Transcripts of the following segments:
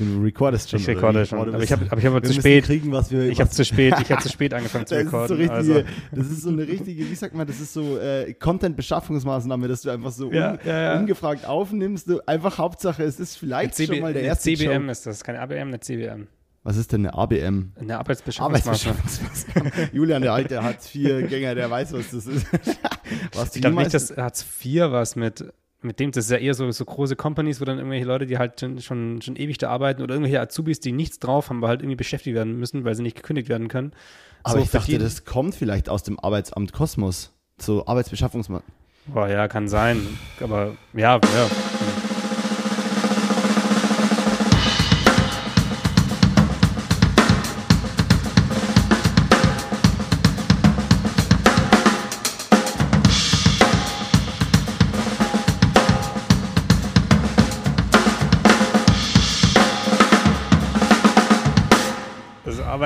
Du recordest schon. Ich recorde schon. Aber ich habe hab ich zu spät. Kriegen, was wir, Ich habe zu spät, ich habe zu spät angefangen zu ist so recorden. richtige, also, das ist so eine richtige, wie sagt man, das ist so äh, Content-Beschaffungsmaßnahme, dass du einfach so Ja, un, ja, ja. ungefragt aufnimmst. Du, einfach Hauptsache, es ist vielleicht CB, schon mal der erste CBM Joke. ist das, keine ABM, eine CBM. Was ist denn eine ABM? Eine Arbeitsbeschaffungsmaßnahme. Arbeitsbeschaffungsmaßnahme. Julian, der alte Hartz-IV-Gänger, der weiß, was das ist. Ich glaube nicht, dass Hartz IV was mit, mit dem, das ist ja eher so, so große Companies, wo dann irgendwelche Leute, die halt schon, schon, schon ewig da arbeiten oder irgendwelche Azubis, die nichts drauf haben, aber halt irgendwie beschäftigt werden müssen, weil sie nicht gekündigt werden können. Aber so ich dachte, das kommt vielleicht aus dem Arbeitsamt Kosmos. So Arbeitsbeschaffungsmaßnahmen. Boah, ja, kann sein. Aber ja, ja.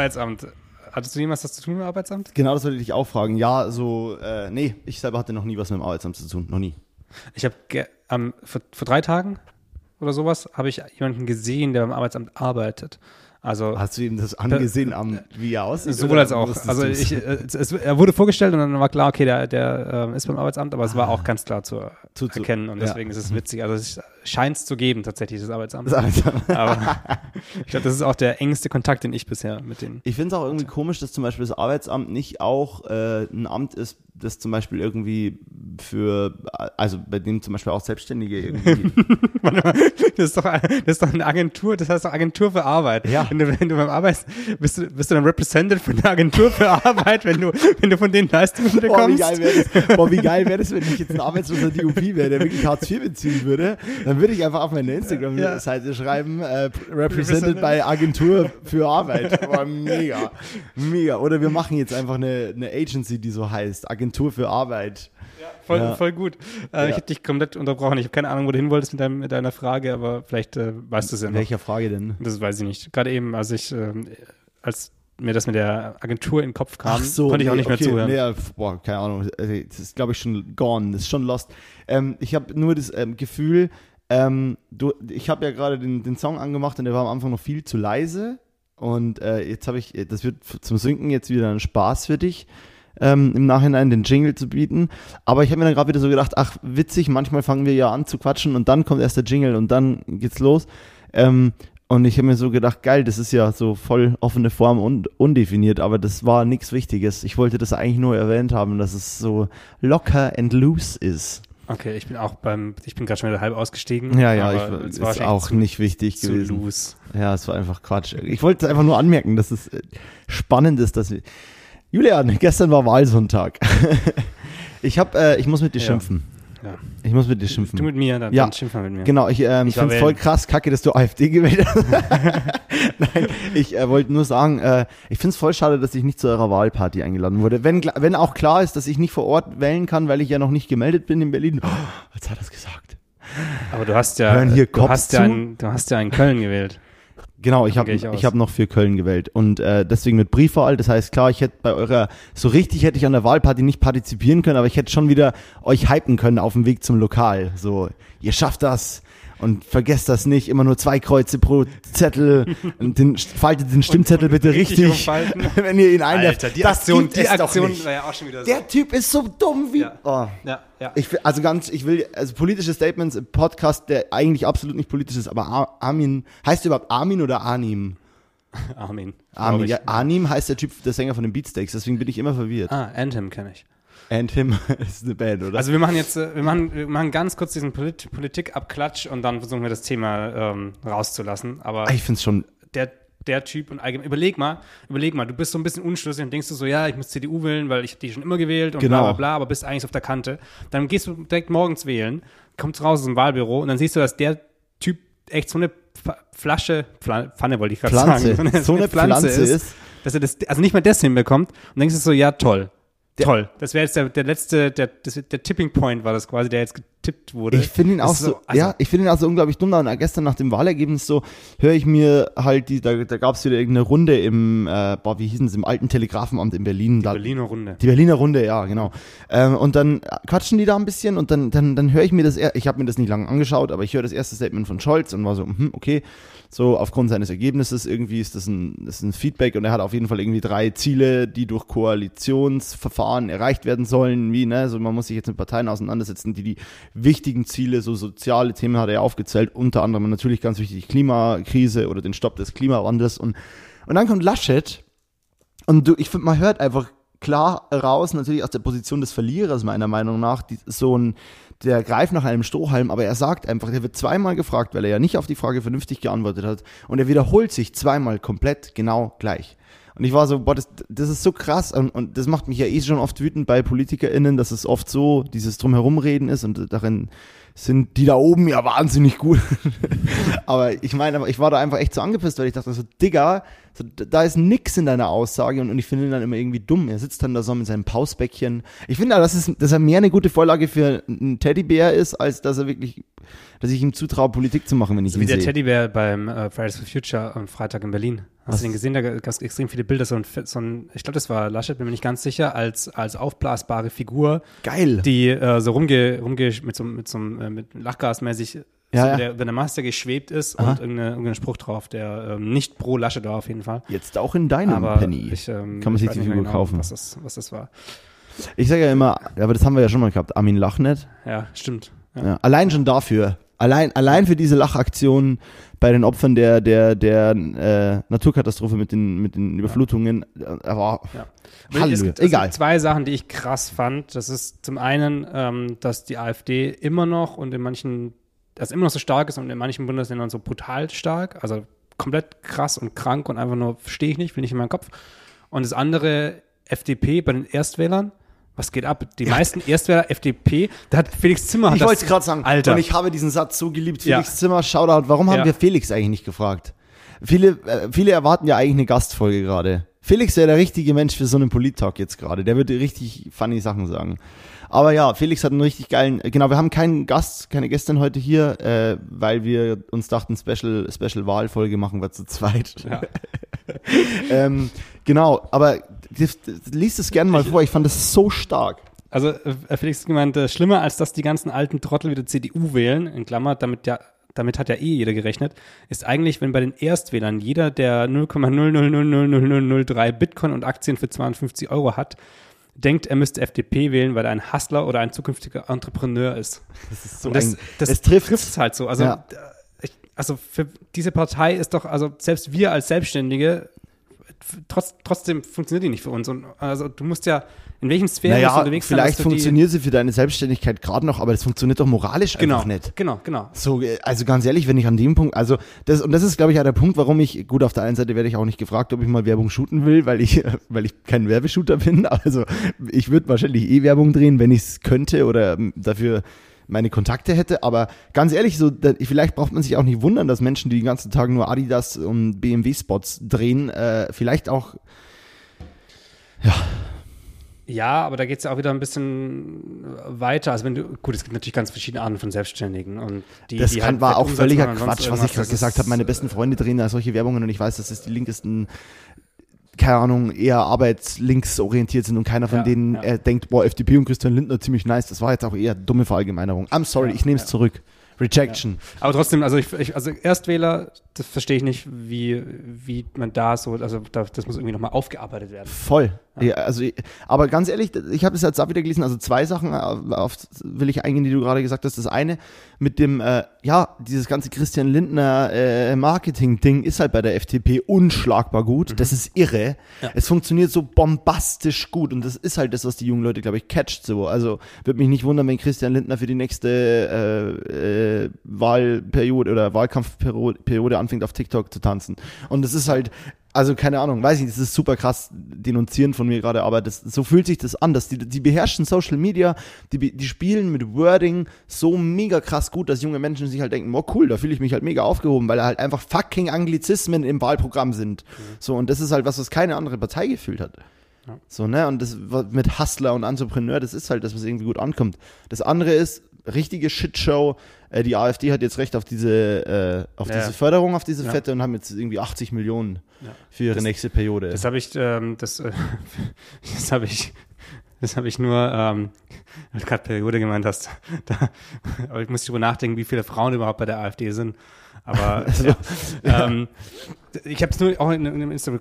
Arbeitsamt. Hattest du jemals das zu tun mit dem Arbeitsamt? Genau, das wollte ich dich auch fragen. Ja, so, äh, nee, ich selber hatte noch nie was mit dem Arbeitsamt zu tun. Noch nie. Ich habe ähm, vor, vor drei Tagen oder sowas habe ich jemanden gesehen, der beim Arbeitsamt arbeitet. Also Hast du ihm das angesehen, am, wie er aussieht? sowohl als auch. Also ich, es, es, er wurde vorgestellt und dann war klar, okay, der, der äh, ist beim Arbeitsamt, aber es war auch ganz klar zu, Ah. Zu- zu- erkennen und ja. deswegen ist es witzig. Also es scheint es zu geben tatsächlich, das Arbeitsamt. Das Arbeitsamt. aber ich glaube, das ist auch der engste Kontakt, den ich bisher mit denen. Ich finde es auch irgendwie komisch, dass zum Beispiel das Arbeitsamt nicht auch äh, ein Amt ist, das zum Beispiel irgendwie für, also bei dem zum Beispiel auch Selbstständige irgendwie. Warte mal, das ist doch, das ist doch eine Agentur, das heißt doch Agentur für Arbeit. Ja. Wenn du, wenn du beim Arbeits, bist du, bist du dann represented von der Agentur für Arbeit, wenn du, wenn du von denen Leistungen Boah, wie bekommst? geil wäre das, boah, wie geil wär das, wenn ich jetzt ein arbeitsloser DUP wäre, der wirklich Hartz IV beziehen würde. Dann würde ich einfach auf meine Instagram-Seite schreiben, äh, represented by Agentur für Arbeit. Boah, mega. Mega. Oder wir machen jetzt einfach eine, eine Agency, die so heißt. Agentur für Arbeit. Voll, Ja. voll gut. Äh, Ja. Ich habe dich komplett unterbrochen. Ich habe keine Ahnung, wo du hin wolltest mit, deinem, mit deiner Frage, aber vielleicht äh, weißt du es ja noch. Welcher Frage denn? Das weiß ich nicht. Gerade eben, als ich, ähm, als mir das mit der Agentur in den Kopf kam, konnte ich auch nee, nicht mehr okay, zuhören. Nee, ja, boah, keine Ahnung. Also, Das ist, glaube ich, schon gone. Das ist schon lost. Ähm, ich habe nur das ähm, Gefühl, ähm, du, ich habe ja gerade den, den Song angemacht und der war am Anfang noch viel zu leise. Und äh, jetzt habe ich, das wird zum Sinken jetzt wieder ein Spaß für dich, ähm, im Nachhinein den Jingle zu bieten. Aber ich habe mir dann gerade wieder so gedacht, ach, witzig, manchmal fangen wir ja an zu quatschen und dann kommt erst der Jingle und dann geht's los. Ähm, und ich habe mir so gedacht, geil, das ist ja so voll offene Form und undefiniert, aber das war nichts Wichtiges. Ich wollte das eigentlich nur erwähnt haben, dass es so locker and loose ist. Okay, ich bin auch beim, ich bin gerade schon wieder halb ausgestiegen. Ja, ja, ich, es ist war echt auch zu, nicht wichtig zu gewesen. loose. Ja, es war einfach Quatsch. Ich wollte einfach nur anmerken, dass es äh, spannend ist, dass wir. Julian, gestern war Wahlsonntag. ich hab, äh, ich muss mit dir Ja. schimpfen. Ja. Ich muss mit dir schimpfen. Du mit mir, dann, Ja. dann schimpf mal mit mir. Genau, ich ähm, Ich finde es voll krass, kacke, dass du AfD gewählt hast. Nein, ich äh, wollte nur sagen, äh, ich finde es voll schade, dass ich nicht zu eurer Wahlparty eingeladen wurde. Wenn, wenn auch klar ist, dass ich nicht vor Ort wählen kann, weil ich ja noch nicht gemeldet bin in Berlin. Oh, jetzt hat er es gesagt. Aber du hast ja, Hören hier du hast ja, in, du hast ja in Köln gewählt. Genau, ich habe ich ich hab noch für Köln gewählt und äh, deswegen mit Briefwahl. Das heißt, klar, ich hätte bei eurer, so richtig hätte ich an der Wahlparty nicht partizipieren können, aber ich hätte schon wieder euch hypen können auf dem Weg zum Lokal. So, ihr schafft das und vergesst das nicht, immer nur zwei Kreuze pro Zettel und den, faltet den Stimmzettel bitte richtig, umfalten. wenn ihr ihn einwerft. Alter, die Das Aktion, die Aktion war ja auch schon wieder so. Der Typ ist so dumm wie. Ja. Oh. ja, ja. Ich also ganz, ich will, also politische Statements im Podcast, der eigentlich absolut nicht politisch ist, aber Ar- Armin, heißt überhaupt Armin oder Anim? Armin. Armin, ja, Anim heißt der Typ, der Sänger von den Beatsteaks, deswegen bin ich immer verwirrt. Ah, Anthem kenne ich. And him ist eine Band, oder? Also wir machen jetzt, äh, wir machen, wir machen ganz kurz diesen Polit Politik-Abklatsch und dann versuchen wir das Thema ähm, rauszulassen. Aber Ah, ich find's schon, der, der Typ und allgemein, überleg mal, überleg mal, du bist so ein bisschen unschlüssig und denkst du so, ja, ich muss CDU wählen, weil ich hab die schon immer gewählt und Genau. bla bla bla, aber bist eigentlich auf der Kante. Dann gehst du direkt morgens wählen, kommst raus aus dem Wahlbüro und dann siehst du, dass der Typ echt so eine Flasche, Pfanne wollte ich gerade Pflanze. sagen, So eine Pflanze ist. dass er das, also nicht mal das hinbekommt und denkst du so, ja, toll. Toll. Das wäre jetzt der, der letzte, der, der Tipping Point war das quasi, der jetzt getippt wurde. Ich finde ihn auch ist so, also- ja, ich finde ihn auch so unglaublich dumm. Und gestern nach dem Wahlergebnis so höre ich mir halt die, da, da gab es wieder irgendeine Runde im, äh, boah, wie hießen es, im alten Telegrafenamt in Berlin. Die da, Berliner Runde. Die Berliner Runde, ja, genau. Ähm, und dann quatschen die da ein bisschen und dann, dann, dann höre ich mir das, ich habe mir das nicht lange angeschaut, aber ich höre das erste Statement von Scholz und war so, hm, okay, so aufgrund seines Ergebnisses irgendwie ist das ein, ist ein Feedback und er hat auf jeden Fall irgendwie drei Ziele, die durch Koalitionsverfahren erreicht werden sollen, wie, ne, so man muss sich jetzt mit Parteien auseinandersetzen, die die wichtigen Ziele, so soziale Themen hat er aufgezählt, unter anderem natürlich ganz wichtig die Klimakrise oder den Stopp des Klimawandels und, und dann kommt Laschet und du, ich finde, man hört einfach klar raus, natürlich aus der Position des Verlierers, meiner Meinung nach, die, so ein, der greift nach einem Strohhalm, aber er sagt einfach, der wird zweimal gefragt, weil er ja nicht auf die Frage vernünftig geantwortet hat. Und er wiederholt sich zweimal komplett genau gleich. Und ich war so, boah, das, das ist so krass und, und das macht mich ja eh schon oft wütend bei PolitikerInnen, dass es oft so dieses Drumherumreden ist und darin sind die da oben ja wahnsinnig gut. aber ich meine, aber ich war da einfach echt so angepisst, weil ich dachte so, Digga, so, da ist nix in deiner Aussage und, und ich finde ihn dann immer irgendwie dumm. Er sitzt dann da so mit seinem Pausbäckchen. Ich finde, dass, es, dass er mehr eine gute Vorlage für einen Teddybär ist, als dass er wirklich, dass ich ihm zutraue, Politik zu machen, wenn ich So ihn wie der sehe. Teddybär beim äh, Fridays for Future am Freitag in Berlin. Hast Was? du den gesehen? Da gab es extrem viele Bilder. So ein, so ein ich glaube, das war Laschet, bin mir nicht ganz sicher, als, als aufblasbare Figur, Geil. die äh, so rumge, rumge mit so, mit so einem äh, mit Lachgasmäßig Ja, so ja. Der, über der Maske geschwebt ist Aha. und irgendeine, irgendein Spruch drauf, der ähm, nicht pro Laschet war auf jeden Fall. Jetzt auch in deinem Aber Penny. ich, ähm, Kann man ich sich die Figur genau, kaufen. Was das, was das war. Ich sage ja immer, aber das haben wir ja schon mal gehabt, Armin Lachnet. Ja, stimmt. Ja. Ja, allein schon dafür. Allein, allein für diese Lachaktion bei den Opfern der, der, der äh, Naturkatastrophe mit den, mit den Überflutungen. äh, Aber Ja. Halleluja. Es gibt, es Egal. gibt zwei Sachen, die ich krass fand. Das ist zum einen, ähm, dass die AfD immer noch und in manchen, also immer noch so stark ist und in manchen Bundesländern so brutal stark, also komplett krass und krank und einfach nur verstehe ich nicht, will nicht in meinen Kopf. Und das andere, FDP bei den Erstwählern. Was geht ab? Die meisten Erstwähler FDP, da hat Felix Zimmer. ich das- wollte es gerade sagen. Alter. Und ich habe diesen Satz so geliebt. Ja. Felix Zimmer, Shoutout. Warum haben Ja. wir Felix eigentlich nicht gefragt? Viele, äh, viele erwarten ja eigentlich eine Gastfolge gerade. Felix wäre der richtige Mensch für so einen Polit-Talk jetzt gerade. Der würde richtig funny Sachen sagen. Aber ja, Felix hat einen richtig geilen, genau, wir haben keinen Gast, keine Gästin heute hier, äh, weil wir uns dachten, Special, Special Wahlfolge machen wir zu zweit. Ja. ähm, genau, aber liest es gerne mal vor, ich fand das so stark. Also äh, Felix hat gemeint, äh, schlimmer als dass die ganzen alten Trottel wieder CDU wählen, in Klammer, damit ja damit hat ja eh jeder gerechnet, ist eigentlich, wenn bei den Erstwählern jeder, der 0,0000003 Bitcoin und Aktien für 250 Euro hat, denkt, er müsste FDP wählen, weil er ein Hustler oder ein zukünftiger Entrepreneur ist. Das ist so Und das, ein, das es trifft. trifft's halt so. Also, Ja. äh, ich, also für diese Partei ist doch, also selbst wir als Selbstständige, trotz, trotzdem funktioniert die nicht für uns. Und also du musst ja, in welchen Sphären Naja, unterwegs sein, vielleicht funktioniert sie für deine Selbstständigkeit gerade noch, aber das funktioniert doch moralisch Genau, einfach nicht. genau, genau. So, äh, also ganz ehrlich, wenn ich an dem Punkt, also das und das ist, glaube ich, auch der Punkt, warum ich gut auf der einen Seite werde ich auch nicht gefragt, ob ich mal Werbung shooten will, weil ich, weil ich kein Werbeshooter bin. Also ich würde wahrscheinlich eh Werbung drehen, wenn ich es könnte oder ähm, dafür meine Kontakte hätte. Aber ganz ehrlich, so da, vielleicht braucht man sich auch nicht wundern, dass Menschen, die den ganzen Tag nur Adidas und BMW Spots drehen, äh, vielleicht auch Ja, aber da geht es ja auch wieder ein bisschen weiter. Also wenn du, gut, es gibt natürlich ganz verschiedene Arten von Selbstständigen und die, Das die kann, halt war auch völliger Quatsch, was ich gerade gesagt ist, habe. Meine besten Freunde drehen da solche Werbungen und ich weiß, dass das die linkesten, keine Ahnung, eher arbeitslinksorientiert sind und keiner von Ja, denen ja. äh, denkt, boah, FDP und Christian Lindner ziemlich nice. Das war jetzt auch eher dumme Verallgemeinerung. I'm sorry, Ja, ich nehme es zurück. Rejection. Aber trotzdem, also ich, ich also Erstwähler, das verstehe ich nicht, wie, wie man da so, also da, das muss irgendwie nochmal aufgearbeitet werden. Voll. Ja, also, aber ganz ehrlich, ich habe es jetzt auch wieder gelesen, also zwei Sachen auf, auf will ich eingehen, die du gerade gesagt hast. Das eine mit dem, äh, ja, dieses ganze Christian Lindner äh, Marketing-Ding ist halt bei der FDP unschlagbar gut. Das ist irre. Ja. Es funktioniert so bombastisch gut und das ist halt das, was die jungen Leute, glaube ich, catcht so. Also würde mich nicht wundern, wenn Christian Lindner für die nächste äh, äh, Wahlperiode oder Wahlkampfperiode Periode anfängt, auf TikTok zu tanzen. Und das ist halt, also keine Ahnung, weiß ich, das ist super krass denunzieren von mir gerade, aber das, so fühlt sich das an, dass die, die beherrschen Social Media, die, die spielen mit Wording so mega krass gut, dass junge Menschen sich halt denken, boah cool, da fühle ich mich halt mega aufgehoben, weil da halt einfach fucking Anglizismen im Wahlprogramm sind. So, und das ist halt was, was keine andere Partei gefühlt hat. Ja. So, ne, und das was mit Hustler und Entrepreneur, das ist halt das, was irgendwie gut ankommt. Das andere ist, richtige Shitshow. Äh, die AfD hat jetzt recht auf diese, äh, auf Ja. diese Förderung, auf diese Ja. Fette und haben jetzt irgendwie 80 Millionen Ja. für ihre Das- nächste Periode. Das habe ich, ähm, das, äh, das habe ich, das habe ich nur, ähm, weil du gerade Periode gemeint hast. Da, aber ich muss drüber nachdenken, wie viele Frauen überhaupt bei der AfD sind. Aber ja, ähm, ich habe es nur auch in, in einem Insta,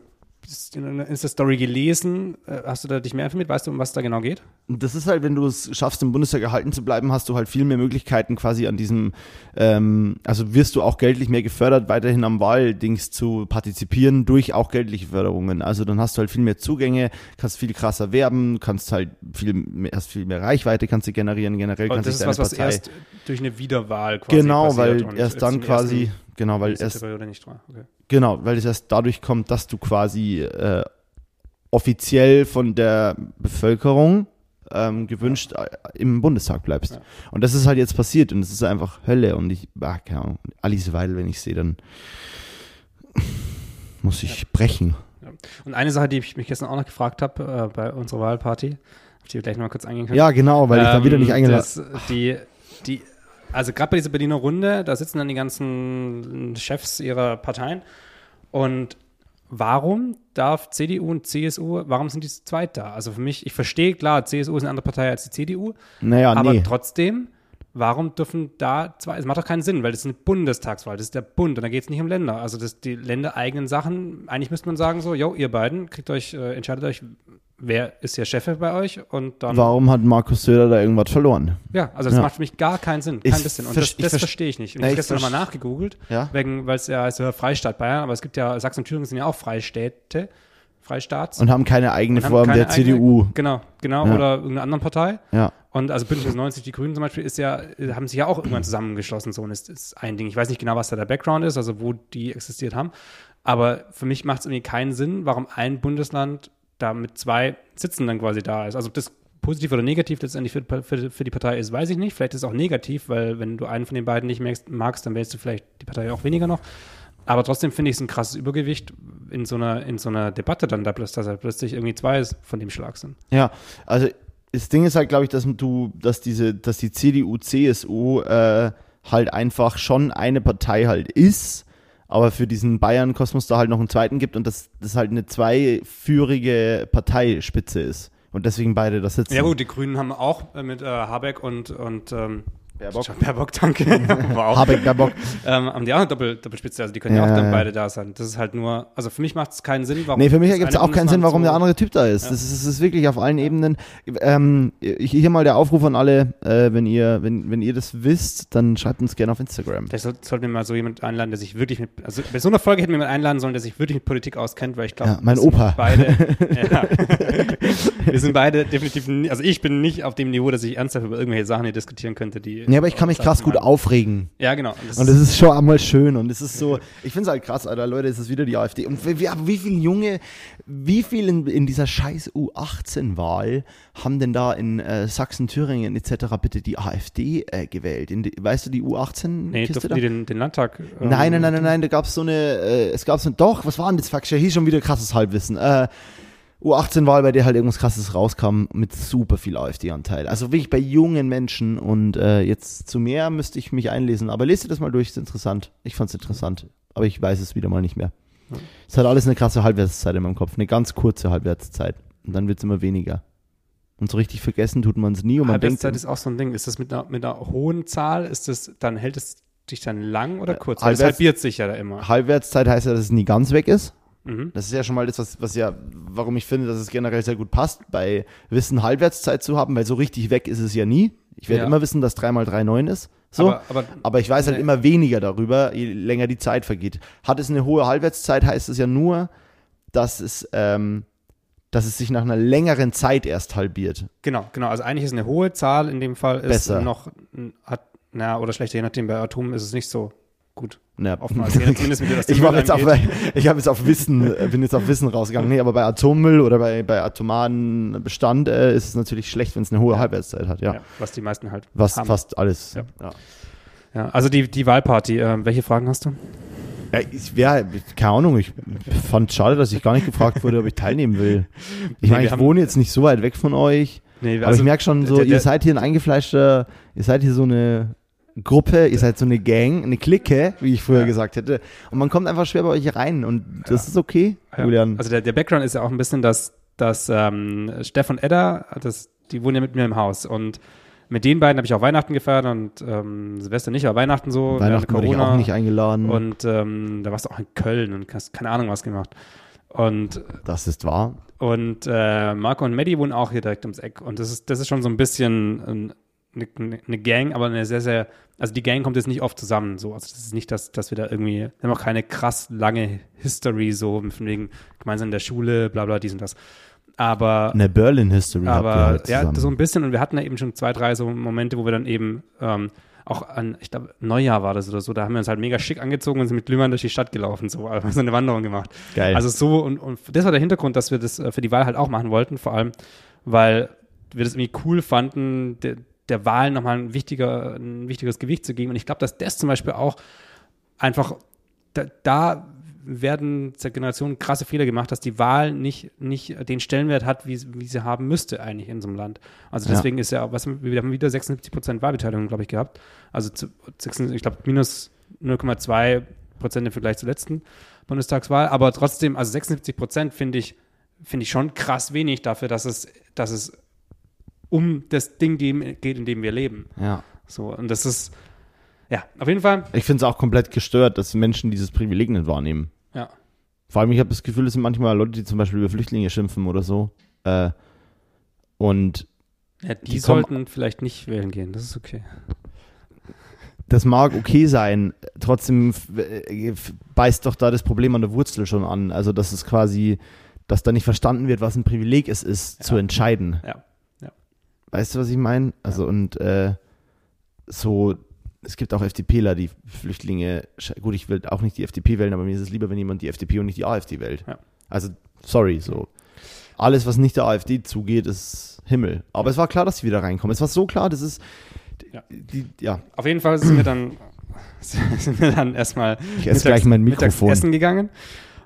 in einer Insta-Story gelesen. Äh, Hast du da dich mehr informiert? Weißt du, um was da genau geht? Das ist halt, wenn du es schaffst, im Bundestag erhalten zu bleiben, hast du halt viel mehr Möglichkeiten quasi an diesem, ähm, also wirst du auch geldlich mehr gefördert, weiterhin am Wahldings zu partizipieren durch auch geldliche Förderungen. Also dann hast du halt viel mehr Zugänge, kannst viel krasser werben, kannst halt viel mehr, hast viel mehr Reichweite, kannst du generieren, generell Und kannst das ist was, was Partei. erst durch eine Wiederwahl quasi Genau, weil erst dann quasi, genau, weil erst. Okay. Genau, weil es erst dadurch kommt, dass du quasi äh, offiziell von der Bevölkerung ähm, gewünscht äh, im Bundestag bleibst. Ja. Und das ist halt jetzt passiert und es ist einfach Hölle und ich, ah, keine Ahnung, Alice Weidel, wenn ich sehe, dann muss ich brechen. Und eine Sache, die ich mich gestern auch noch gefragt habe äh, bei unserer Wahlparty, auf die wir gleich noch mal kurz eingehen können. Ja, genau, weil ich da wieder nicht Ähm, eingeladen das, die, die, also gerade bei dieser Berliner Runde, da sitzen dann die ganzen Chefs ihrer Parteien. Und warum darf CDU und CSU, warum sind die zu zweit da? Also für mich, ich verstehe, klar, CSU ist eine andere Partei als die CDU, Naja, aber nee. trotzdem, warum dürfen da zwei, es macht doch keinen Sinn, weil das ist eine Bundestagswahl, das ist der Bund und da geht es nicht um Länder. Also das, die Länder eigenen Sachen, eigentlich müsste man sagen so, jo, ihr beiden, kriegt euch, äh, entscheidet euch, wer ist hier Chef bei euch und dann Warum hat Markus Söder da irgendwas verloren? ja, also das Ja. macht für mich gar keinen Sinn, Ich kein bisschen. Und das, ich das ver- verstehe ich nicht. Und Ja, ich habe ich gestern nochmal nachgegoogelt, Ja? wegen, weil es ja heißt ja Freistaat Bayern, aber es gibt ja, Sachsen und Thüringen sind ja auch Freistädte, Freistaats. Und haben keine eigene Form der eigene- CDU. Genau, genau, Ja. oder irgendeiner anderen Partei. Ja. Und also Bündnis 90, die Grünen zum Beispiel, ist ja, haben sich ja auch irgendwann zusammengeschlossen, so und ist, ist ein Ding. Ich weiß nicht genau, was da der Background ist, also wo die existiert haben. Aber für mich macht es irgendwie keinen Sinn, warum ein Bundesland da mit zwei Sitzen dann quasi da ist. Also ob das positiv oder negativ letztendlich für, für, für die Partei ist, weiß ich nicht. Vielleicht ist es auch negativ, weil wenn du einen von den beiden nicht magst, magst dann wählst du vielleicht die Partei auch weniger noch. Aber trotzdem finde ich es ein krasses Übergewicht in so einer, in so einer Debatte dann, da dass halt plötzlich irgendwie zwei von dem Schlag sind. Ja, also das Ding ist halt, glaube ich, dass du, dass diese, dass die CDU, CSU äh, halt einfach schon eine Partei halt ist, aber für diesen Bayern-Kosmos da halt noch einen zweiten gibt und dass das halt eine zweiführige Parteispitze ist. Und deswegen beide da sitzen. Ja gut, die Grünen haben auch mit äh, Habeck und, und ähm, Baerbock. Baerbock, danke. Auch, Habeck, Baerbock. ähm, haben die auch eine Doppel, Doppelspitze, also die können ja, Ja, auch dann ja. beide da sein. Das ist halt nur, also für mich macht es keinen Sinn, warum. Nee, für mich ergibt es auch keinen Sinn, warum so- der andere Typ da ist. Ja. Das, ist das ist wirklich auf allen Ebenen. Ähm, hier mal der Aufruf an alle, äh, wenn ihr, wenn, wenn ihr das wisst, dann schreibt uns gerne auf Instagram. Vielleicht soll- sollten wir mal so jemand einladen, der sich wirklich mit, also bei so einer Folge hätten wir jemanden einladen sollen, der sich wirklich mit Politik auskennt, weil ich glaube, Ja, mein wir sind Opa. Beide, ja. wir sind beide definitiv, nie- also ich bin nicht auf dem Niveau, dass ich ernsthaft über irgendwelche Sachen hier diskutieren könnte, die. Ja, aber ich kann mich krass gut aufregen. Ja, genau. Und das Und das ist schon einmal schön und es ist so, ich finde es halt krass, Alter, Leute, es ist wieder die AfD. Und wie, wie- viele Junge, wie viel in, in dieser scheiß U18-Wahl haben denn da in äh, Sachsen, Thüringen etc. bitte die AfD äh, gewählt? Die, weißt du, die U18-Kiste nee, da? durften die den, den Landtag. ähm, Nein, nein, nein, nein, nein, da gab es so eine, äh, es gab so doch, was war denn das Fuck? Hier schon wieder krasses Halbwissen. Äh, U18-Wahl, bei der halt irgendwas krasses rauskam mit super viel AfD-Anteil. Also wirklich bei jungen Menschen und äh, jetzt zu mehr müsste ich mich einlesen. Aber lest dir das mal durch, ist interessant. Ich fand's interessant, aber ich weiß es wieder mal nicht mehr. Es hat alles eine krasse Halbwertszeit in meinem Kopf, eine ganz kurze Halbwertszeit. Und dann wird's immer weniger. Und so richtig vergessen tut man es nie und man denkt, Halbwertszeit ist auch so ein Ding. Ist das mit einer, mit einer hohen Zahl, ist das, dann hält es dich dann lang oder kurz? Weil es Halbwerts- halbiert sich ja da immer. Halbwertszeit heißt ja, dass es nie ganz weg ist. Mhm. Das ist ja schon mal das, was, was ja, warum ich finde, dass es generell sehr gut passt, bei Wissen Halbwertszeit zu haben, weil so richtig weg ist es ja nie. Ich werde Ja. immer wissen, dass 3 mal 3 9 ist. So. Aber, aber Aber ich weiß halt Nee. immer weniger darüber, je länger die Zeit vergeht. Hat es eine hohe Halbwertszeit, heißt es ja nur, dass es, ähm, dass es sich nach einer längeren Zeit erst halbiert. genau, genau. Also eigentlich ist eine hohe Zahl in dem Fall ist Besser. noch, hat, na, oder schlechter, je nachdem, bei Atomen ist es nicht so gut. Ja. Oftmals. Zumindest mit Ich, war jetzt auf, ich habe jetzt auf Wissen, äh, bin jetzt auf Wissen rausgegangen. Nee, aber bei Atommüll oder bei, bei atomaren Bestand äh, ist es natürlich schlecht, wenn es eine hohe Halbwertszeit hat, ja. Ja, was die meisten halt Was haben. fast alles. Ja. Ja. Ja, also die, die Wahlparty, äh, welche Fragen hast du? Ja, ich wäre, keine Ahnung, ich fand schade, dass ich gar nicht gefragt wurde, ob ich teilnehmen will. Ich meine, ich wohne jetzt nicht so weit weg von euch. Nee, Aber also ich merke schon so, der- der- ihr seid hier ein eingefleischter, ihr seid hier so eine Gruppe, ihr seid so eine Gang, eine Clique, wie ich früher Ja. gesagt hätte. Und man kommt einfach schwer bei euch rein und das ist okay, Ja. Julian. Also der, der Background ist ja auch ein bisschen, dass, dass ähm, Steff und Edda, das, die wohnen ja mit mir im Haus und mit den beiden habe ich auch Weihnachten gefeiert und ähm, Silvester nicht, aber Weihnachten so. Weihnachten während wurde ich auch nicht eingeladen. Und ähm, da warst du auch in Köln und hast keine Ahnung was gemacht. Und, das ist wahr. und äh, Marco und Maddie wohnen auch hier direkt ums Eck. Und das ist, das ist schon so ein bisschen ähm, eine, eine Gang, aber eine sehr, sehr, also die Gang kommt jetzt nicht oft zusammen. So. Also das ist nicht, dass, dass wir da irgendwie, wir haben auch keine krass lange History, so von wegen gemeinsam in der Schule, bla bla, dies und das. Aber Eine Berlin History habt ihr aber halt ja, so ein bisschen und wir hatten da eben schon zwei, drei so Momente, wo wir dann eben ähm, auch an, ich glaube, Neujahr war das oder so, da haben wir uns halt mega schick angezogen und sind mit Glühwein durch die Stadt gelaufen, so, also so eine Wanderung gemacht. Geil. Also so und, und das war der Hintergrund, dass wir das äh, für die Wahl halt auch machen wollten, vor allem, weil wir das irgendwie cool fanden, der, Wahl nochmal ein, wichtiger, ein wichtigeres Gewicht zu geben. Und ich glaube, dass das zum Beispiel auch einfach, da, da werden seit Generationen krasse Fehler gemacht, dass die Wahl nicht, nicht den Stellenwert hat, wie, wie sie haben müsste eigentlich in so einem Land. Also Ja. deswegen ist ja, was, wir haben wieder 76 Prozent Wahlbeteiligung, glaube ich, gehabt. Also zu, 76, ich glaube minus 0,2 Prozent im Vergleich zur letzten Bundestagswahl. Aber trotzdem, also 76 Prozent finde ich, finde ich schon krass wenig dafür, dass es, dass es um das Ding dem- geht, in dem wir leben. ja. So, und das ist, ja, auf jeden Fall, Ich finde es auch komplett gestört, dass Menschen dieses Privileg nicht wahrnehmen. ja. Vor allem, ich habe das Gefühl, es sind manchmal Leute, die zum Beispiel über Flüchtlinge schimpfen oder so. Äh, und Ja, die, Die sollten vielleicht nicht wählen gehen, das ist okay. das mag okay sein, trotzdem äh, beißt doch da das Problem an der Wurzel schon an. Also, dass es quasi, dass da nicht verstanden wird, was ein Privileg es ist, Ja. zu entscheiden. Ja. Weißt du, was ich meine? Also, und äh, so, es gibt auch FDPler, die Flüchtlinge, gut, ich will auch nicht die FDP wählen, aber mir ist es lieber, wenn jemand die FDP und nicht die AfD wählt. Ja. Also, sorry, so. Alles, was nicht der AfD zugeht, ist Himmel. Aber es war klar, dass sie wieder reinkommen. Es war so klar, das ist, Ja. die, ja, Auf jeden Fall sind wir dann, sind wir dann erstmal ich esse gleich mein Mikrofon. essen gegangen.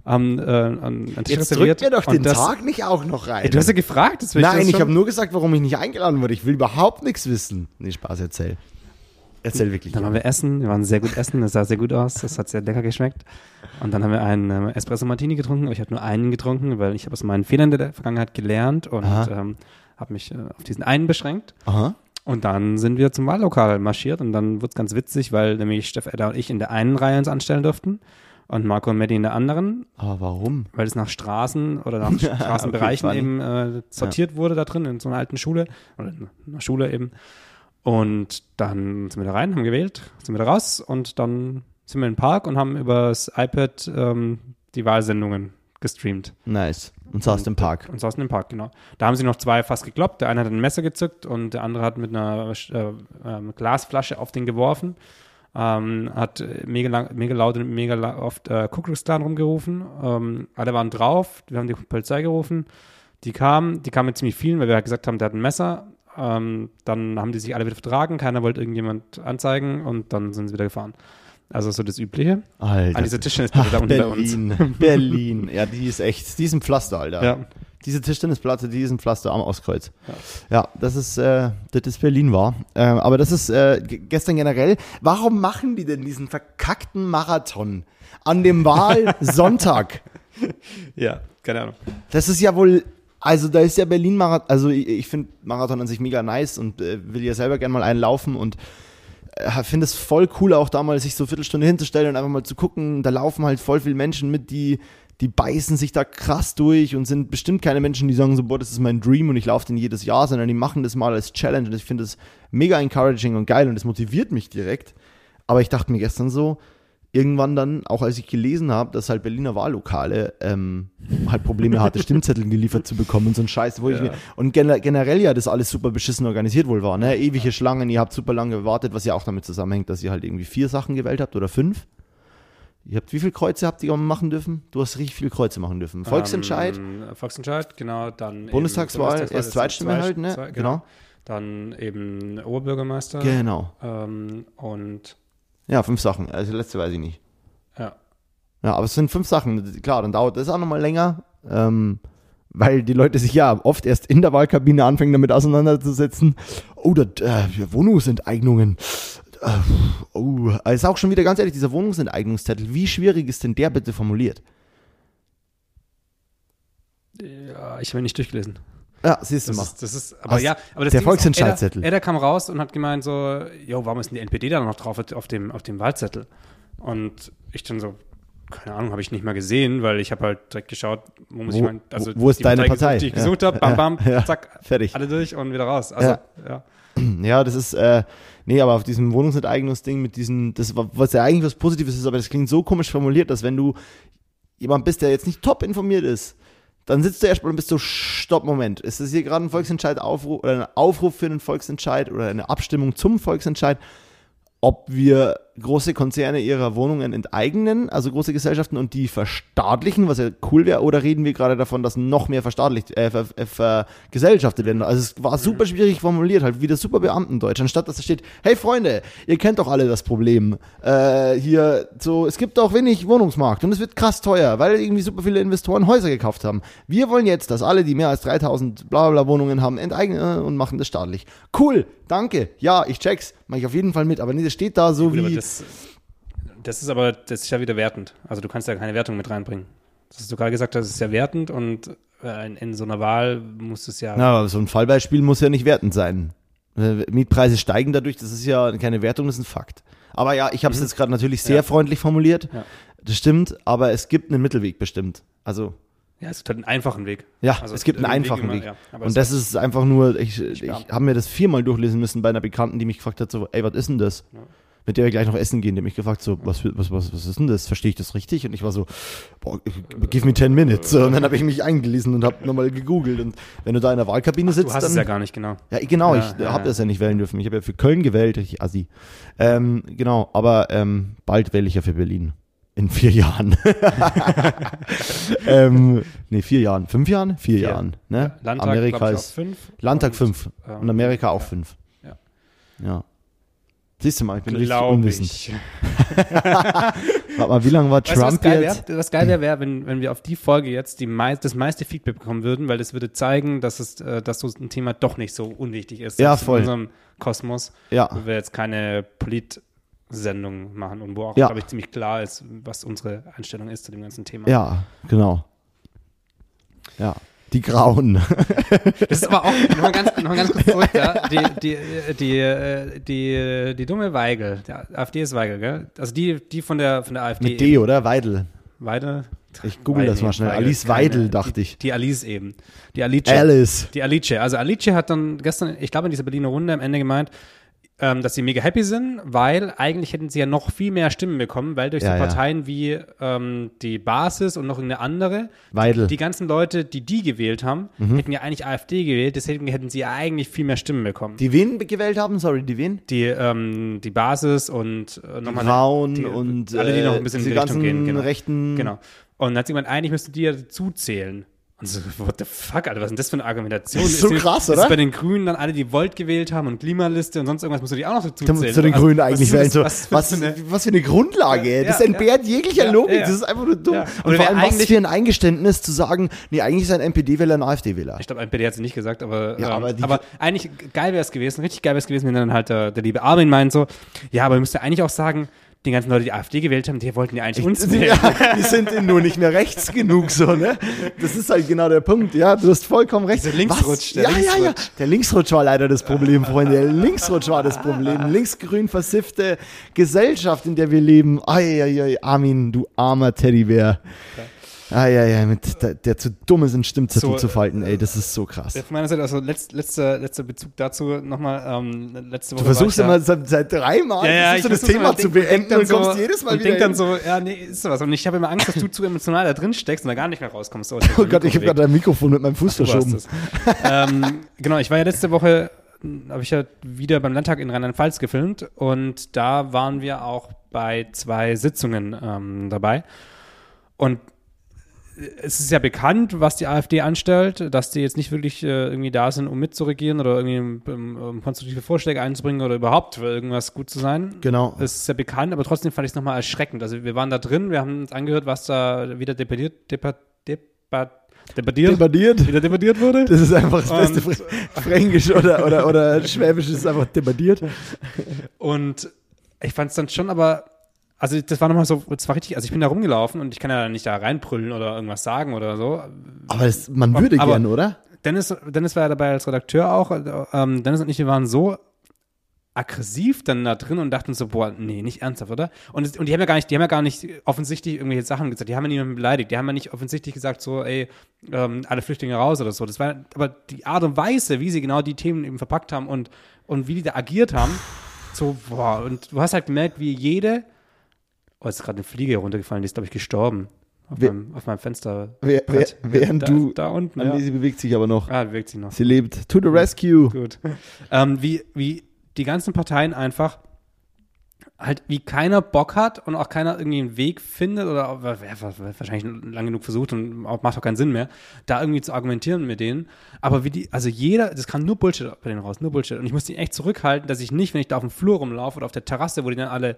Haben, äh, an, an Tisch Jetzt reserviert. drückt mir doch den das, Tag nicht auch noch rein. Ey, du hast ja gefragt, das will Nein, ich schon- habe nur gesagt, warum ich nicht eingeladen wurde. Ich will überhaupt nichts wissen. Nee, Spaß, erzähl. Erzähl wirklich. Dann waren wir essen, wir waren sehr gut essen, das sah sehr gut aus, das hat sehr lecker geschmeckt. Und dann haben wir einen ähm, Espresso Martini getrunken, aber ich habe nur einen getrunken, weil ich habe aus meinen Fehlern der Vergangenheit gelernt und ähm, habe mich äh, auf diesen einen beschränkt. Aha. Und dann sind wir zum Wahllokal marschiert und dann wurde es ganz witzig, weil nämlich Steff Edda und ich in der einen Reihe uns anstellen durften und Marco und Maddie in der anderen, Aber warum? weil es nach Straßen oder nach Straßenbereichen funny. eben äh, sortiert wurde da drin, in so einer alten Schule oder in einer Schule eben. Und dann sind wir da rein, haben gewählt, sind wir da raus und dann sind wir im Park und haben übers iPad ähm, die Wahlsendungen gestreamt. Nice. Und saß im Park. Und saßen im Park, genau. Da haben sie noch zwei fast gekloppt. Der eine hat ein Messer gezückt und der andere hat mit einer äh, ähm, Glasflasche auf den geworfen. Ähm, hat mega, lang, mega laut und mega la oft äh, Ku Klux Klan rumgerufen. Ähm, alle waren drauf. Wir haben die Polizei gerufen. Die kamen, die kamen mit ziemlich vielen, weil wir halt gesagt haben, der hat ein Messer. Ähm, dann haben die sich alle wieder vertragen. Keiner wollte irgendjemand anzeigen und dann sind sie wieder gefahren. Also so das Übliche. Alter. An dieser Tischtennisplatte da unten bei uns. Berlin. Berlin. Ja, die ist echt, die ist ein Pflaster, Alter. Ja. Diese Tischtennisplatte, die ist ein Pflaster am Ostkreuz. Ja, das ist, äh, das ist Berlin war. Äh, aber das ist äh, gestern generell. Warum machen die denn diesen verkackten Marathon an dem Wahlsonntag? Ja, keine Ahnung. Das ist ja wohl, also da ist ja Berlin Marathon, also ich, ich finde Marathon an sich mega nice und äh, will ja selber gerne mal einen laufen und äh, finde es voll cool auch damals sich so eine Viertelstunde hinzustellen und einfach mal zu gucken, da laufen halt voll viele Menschen mit, die die beißen sich da krass durch und sind bestimmt keine Menschen, die sagen so, boah, das ist mein Dream und ich laufe den jedes Jahr, sondern die machen das mal als Challenge und ich finde das mega encouraging und geil und das motiviert mich direkt. Aber ich dachte mir gestern so, irgendwann dann, auch als ich gelesen habe, dass halt Berliner Wahllokale ähm, halt Probleme hatte, Stimmzettel geliefert zu bekommen und so ein Scheiß, wo ich mir, und gener generell ja das alles super beschissen organisiert wohl war, ne? Ewige Schlangen, ihr habt super lange gewartet, was ja auch damit zusammenhängt, dass ihr halt irgendwie vier Sachen gewählt habt oder fünf. Ihr habt wie viele Kreuze habt ihr machen dürfen? Du hast richtig viele Kreuze machen dürfen. Volksentscheid, Ähm, Volksentscheid, genau. Dann Bundestagswahl, Bundestagswahl erst Zweitstimme zwei- halt, ne? zwei- Genau. Dann eben Oberbürgermeister. Genau. Ähm, und Ja, fünf Sachen. Also letzte weiß ich nicht. ja, Ja, aber es sind fünf Sachen. Klar, dann dauert das auch nochmal länger. Ähm, weil die Leute sich ja oft erst in der Wahlkabine anfangen, damit auseinanderzusetzen. Oh, das, äh, Wohnungsenteignungen. Äh, oh, ist auch schon wieder ganz ehrlich, dieser Wohnungsenteignungszettel, wie schwierig ist denn der bitte formuliert? Ja, ich habe ihn nicht durchgelesen. Ja, siehst du Das mal. ist, das ist, aber Was? ja, aber das Der Ding ist, Volksentscheidszettel. Edda, Edda kam raus und hat gemeint so, jo, warum ist denn die NPD da noch drauf auf dem, auf dem Wahlzettel? Und ich dann so, keine Ahnung, habe ich nicht mal gesehen, weil ich habe halt direkt geschaut, wo muss Wo- ich mein, also wo- ist die deine gesucht, Partei? die ich Ja. gesucht habe, bam, bam, Ja. zack, Fertig. alle durch und wieder raus. Also, Ja. ja. Ja, das ist, äh, nee, aber auf diesem Wohnungsenteignungsding mit diesen, das was ja eigentlich was Positives ist, aber das klingt so komisch formuliert, dass wenn du jemand bist, der jetzt nicht top informiert ist, dann sitzt du erstmal und bist so, stopp, Moment, ist das hier gerade ein Volksentscheid Aufruf oder ein Aufruf für einen Volksentscheid oder eine Abstimmung zum Volksentscheid, ob wir große Konzerne ihrer Wohnungen enteignen, also große Gesellschaften und die verstaatlichen, was ja cool wäre, oder reden wir gerade davon, dass noch mehr verstaatlicht, äh, ver, äh, vergesellschaftet werden? Also es war super schwierig formuliert, halt wieder super Beamtendeutsch, anstatt dass da steht, hey Freunde, ihr kennt doch alle das Problem, äh, hier so, es gibt auch wenig Wohnungsmarkt und es wird krass teuer, weil irgendwie super viele Investoren Häuser gekauft haben. Wir wollen jetzt, dass alle, die mehr als 3000 bla bla Wohnungen haben, enteignen und machen das staatlich. Cool, danke, ja, ich check's, mach ich auf jeden Fall mit, aber nee, das steht da so Gut, aber wie... das, das ist aber, das ist ja wieder wertend. Also du kannst ja keine Wertung mit reinbringen. Das hast du gerade gesagt, das ist ja wertend und äh, in, in so einer Wahl muss es ja. Na, aber so ein Fallbeispiel muss ja nicht wertend sein. Äh, Mietpreise steigen dadurch, das ist ja keine Wertung, das ist ein Fakt. Aber ja, ich habe es jetzt gerade natürlich sehr Mhm. Ja. freundlich formuliert. Ja. Das stimmt, aber es gibt einen Mittelweg bestimmt. Also, Ja, es gibt halt einen einfachen Weg. ja, Also es gibt einen einfachen immer, Weg. ja. Und das ist einfach nur, ich, ich Beamten. habe mir das viermal durchlesen müssen bei einer Bekannten, die mich gefragt hat, so, ey, was ist denn das? Ja. Mit der wir gleich noch essen gehen, die hat mich gefragt, so, was, was, was, was ist denn das? Verstehe ich das richtig? Und ich war so, boah, give me 10 minutes. Und dann habe ich mich eingelesen und habe nochmal gegoogelt. Und wenn du da in der Wahlkabine sitzt, Du hast dann es ja gar nicht genau. Ja, genau, Ja, ich ja, habe ja. das ja nicht wählen dürfen. Ich habe ja für Köln gewählt, ich Assi. Ähm, genau, aber ähm, bald wähle ich ja für Berlin. In vier Jahren. ähm, nee, vier Jahren. Fünf Jahren? Vier, Vier. Jahren. Ne? Landtag, Amerika ist fünf. Landtag Und, fünf ähm, und Amerika auch ja. fünf. Ja. Ja. Siehst du mal, ich bin richtig Glaube unwissend. ich. Warte mal, wie lange war Weißt du, was Trump geil jetzt? wäre? Was geil wäre, wär, wenn, wenn wir auf die Folge jetzt die mei das meiste Feedback bekommen würden, weil das würde zeigen, dass es, äh, dass so ein Thema doch nicht so unwichtig ist. Ja, voll. In unserem Kosmos, Ja, wo wir jetzt keine Polit-Sendung machen und wo auch, Ja. glaube ich, ziemlich klar ist, was unsere Einstellung ist zu dem ganzen Thema. ja, genau. Ja, die Grauen. Das ist aber auch, noch ganz, noch ganz kurz zurück, ja, die, die, die, äh, die, die dumme Weigel, der AfD ist Weigel, gell? Also die, die von der, von der AfD. Mit D, oder? Weidel. Weidel? Ich google das mal schnell. Alice Weidel, dachte die, ich. Die Alice eben. Die Alice. Alice. Die Alice. Also Alice hat dann gestern, ich glaube in dieser Berliner Runde am Ende gemeint, ähm, dass sie mega happy sind, weil eigentlich hätten sie ja noch viel mehr Stimmen bekommen, weil durch Ja, so ja. Parteien wie ähm, die Basis und noch irgendeine andere, Weidel. die ganzen Leute, die die gewählt haben, hätten ja eigentlich AfD gewählt, deswegen hätten sie ja eigentlich viel mehr Stimmen bekommen. Die wen gewählt haben? Sorry, die wen? Die, ähm, die Basis und äh, nochmal Frauen die, und alle, die noch äh, ein bisschen in die die Richtung gehen. Genau. rechten. Genau. Und dann hat sie gemeint, eigentlich müssten die ja dazu zählen. Und so, what the fuck, Alter, was ist denn das für eine Argumentation? Das ist so die- krass, ist oder? bei den Grünen dann alle, die Volt gewählt haben und Klimaliste und sonst irgendwas, musst du die auch noch dazu Zu, zählen? zu den Also, Grünen eigentlich ist wählen. So, was, was, für eine, was für eine Grundlage. Ja, das ja, entbehrt jeglicher ja, Logik. ja. Das ist einfach nur dumm. Ja. Und vor allem, was für ein Eingeständnis zu sagen, nee, eigentlich ist ein NPD-Wähler ein AfD-Wähler. ich glaube, ein PD hat sie nicht gesagt, aber, Ja, ähm, aber aber, die- eigentlich geil wäre es gewesen, richtig geil wäre es gewesen, wenn dann halt der, der liebe Armin meint so, ja, aber ihr müsst ja eigentlich auch sagen, die ganzen Leute, die AfD gewählt haben, die wollten ja eigentlich uns wählen. Ja, die sind nur nicht mehr rechts genug, so, ne? Das ist halt genau der Punkt, ja. Du hast vollkommen recht. Dieser Linksrutsch, der ja, ja, ja. Linksrutsch. Der Linksrutsch war leider das Problem, Freunde. Der Linksrutsch war das Problem. Linksgrün versiffte Gesellschaft, in der wir leben. Eieiei, Armin, du armer Teddybär. Eieiei, mit der, der zu dumm ist, einen Stimmzettel So, zu falten, ey, das ist so krass. Von meiner Seite, also letzt, letzter, letzter Bezug dazu nochmal, ähm, letzte Woche Du versuchst ich immer seit, seit drei Mal ja, ja, versuchst ich das Thema zu beenden dann und kommst jedes Mal und wieder denk dann so, ja, nee, ist sowas. Und ich habe immer Angst, dass du zu emotional da drin steckst und da gar nicht mehr rauskommst. So, Oh Gott, ich habe gerade dein Mikrofon mit meinem Fuß warst verschoben. ähm, genau, ich war ja letzte Woche, habe ich ja wieder beim Landtag in Rheinland-Pfalz gefilmt und da waren wir auch bei zwei Sitzungen ähm, dabei. Und es ist ja bekannt, was die AfD anstellt, dass die jetzt nicht wirklich äh, irgendwie da sind, um mitzuregieren oder irgendwie um, um konstruktive Vorschläge einzubringen oder überhaupt für irgendwas gut zu sein. Genau. Das ist ja bekannt, aber trotzdem fand ich es nochmal erschreckend. Also wir waren da drin, wir haben uns angehört, was da wieder debattiert, debat, debattiert, Debattiert. wieder debattiert wurde. Das ist einfach das beste Und- Fr Fränkisch oder, oder, oder Schwäbisch, ist einfach debattiert. Und ich fand es dann schon aber, also das war nochmal so, das war richtig, also ich bin da rumgelaufen und ich kann ja nicht da reinbrüllen oder irgendwas sagen oder so. Aber das, man würde Aber- gern, oder? Dennis, Dennis war ja dabei als Redakteur auch. Ähm, Dennis und ich, wir waren so aggressiv dann da drin und dachten so, boah, nee, nicht ernsthaft, oder? Und, und die haben ja gar nicht, die haben ja gar nicht offensichtlich irgendwelche Sachen gesagt, die haben ja niemanden beleidigt, die haben ja nicht offensichtlich gesagt, so, ey, ähm, alle Flüchtlinge raus oder so. Das war, aber die Art und Weise, wie sie genau die Themen eben verpackt haben und, und wie die da agiert haben, so, boah, und du hast halt gemerkt, wie jede, oh, jetzt ist gerade eine Fliege runtergefallen, die ist, glaube ich, gestorben. Auf, Wer- meinem, auf meinem Fenster. Wer, wer, während du. Da unten, ja. sie bewegt sich aber noch. Ah, bewegt sich noch. Sie lebt. To the rescue. Gut. ähm, wie, wie die ganzen Parteien einfach halt wie keiner Bock hat und auch keiner irgendwie einen Weg findet oder wahrscheinlich lang genug versucht und macht auch keinen Sinn mehr, da irgendwie zu argumentieren mit denen. Aber wie die, also jeder, das kam nur Bullshit bei denen raus, nur Bullshit. Und ich muss die echt zurückhalten, dass ich nicht, wenn ich da auf dem Flur rumlaufe oder auf der Terrasse, wo die dann alle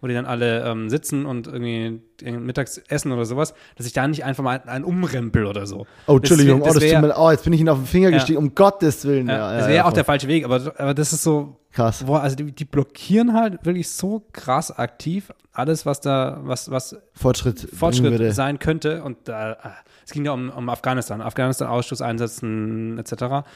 wo die dann alle ähm, sitzen und irgendwie mittags essen oder sowas, dass ich da nicht einfach mal einen umrempel oder so. Oh, Entschuldigung. Das, oh, das wär- tut mir, oh, jetzt bin ich Ihnen auf den Finger Ja. gestiegen. Um Gottes Willen. ja, Ja, das wäre ja, auch der falsche Weg, aber, aber das ist so, Krass. Boah, also die, die blockieren halt wirklich so krass aktiv alles, was da, was, was Fortschritt. Fortschritt sein könnte. Und da, ah, es ging ja um, um Afghanistan, Afghanistan-Ausschuss einsetzen etc.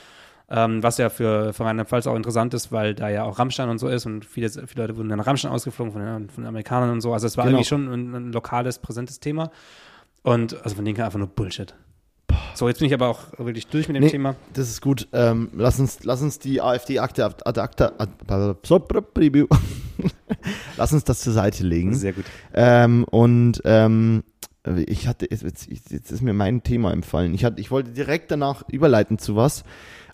Ähm, was ja für, für Rheinland-Pfalz auch interessant ist, weil da ja auch Rammstein und so ist und viele, viele Leute wurden dann nach Rammstein ausgeflogen von von Amerikanern und so. Also es war Genau. irgendwie schon ein, ein lokales, präsentes Thema. Und also von denen kam einfach nur Bullshit. So, jetzt bin ich aber auch wirklich durch mit dem Nee. Thema. Das ist gut. Ähm, lass, uns, lass uns die AfD-Akte ad, acta. Lass uns das zur Seite legen. Sehr gut. Ähm, und ähm, ich hatte, jetzt, jetzt, jetzt ist mir mein Thema empfallen. Ich, hatte, ich wollte direkt danach überleiten zu was.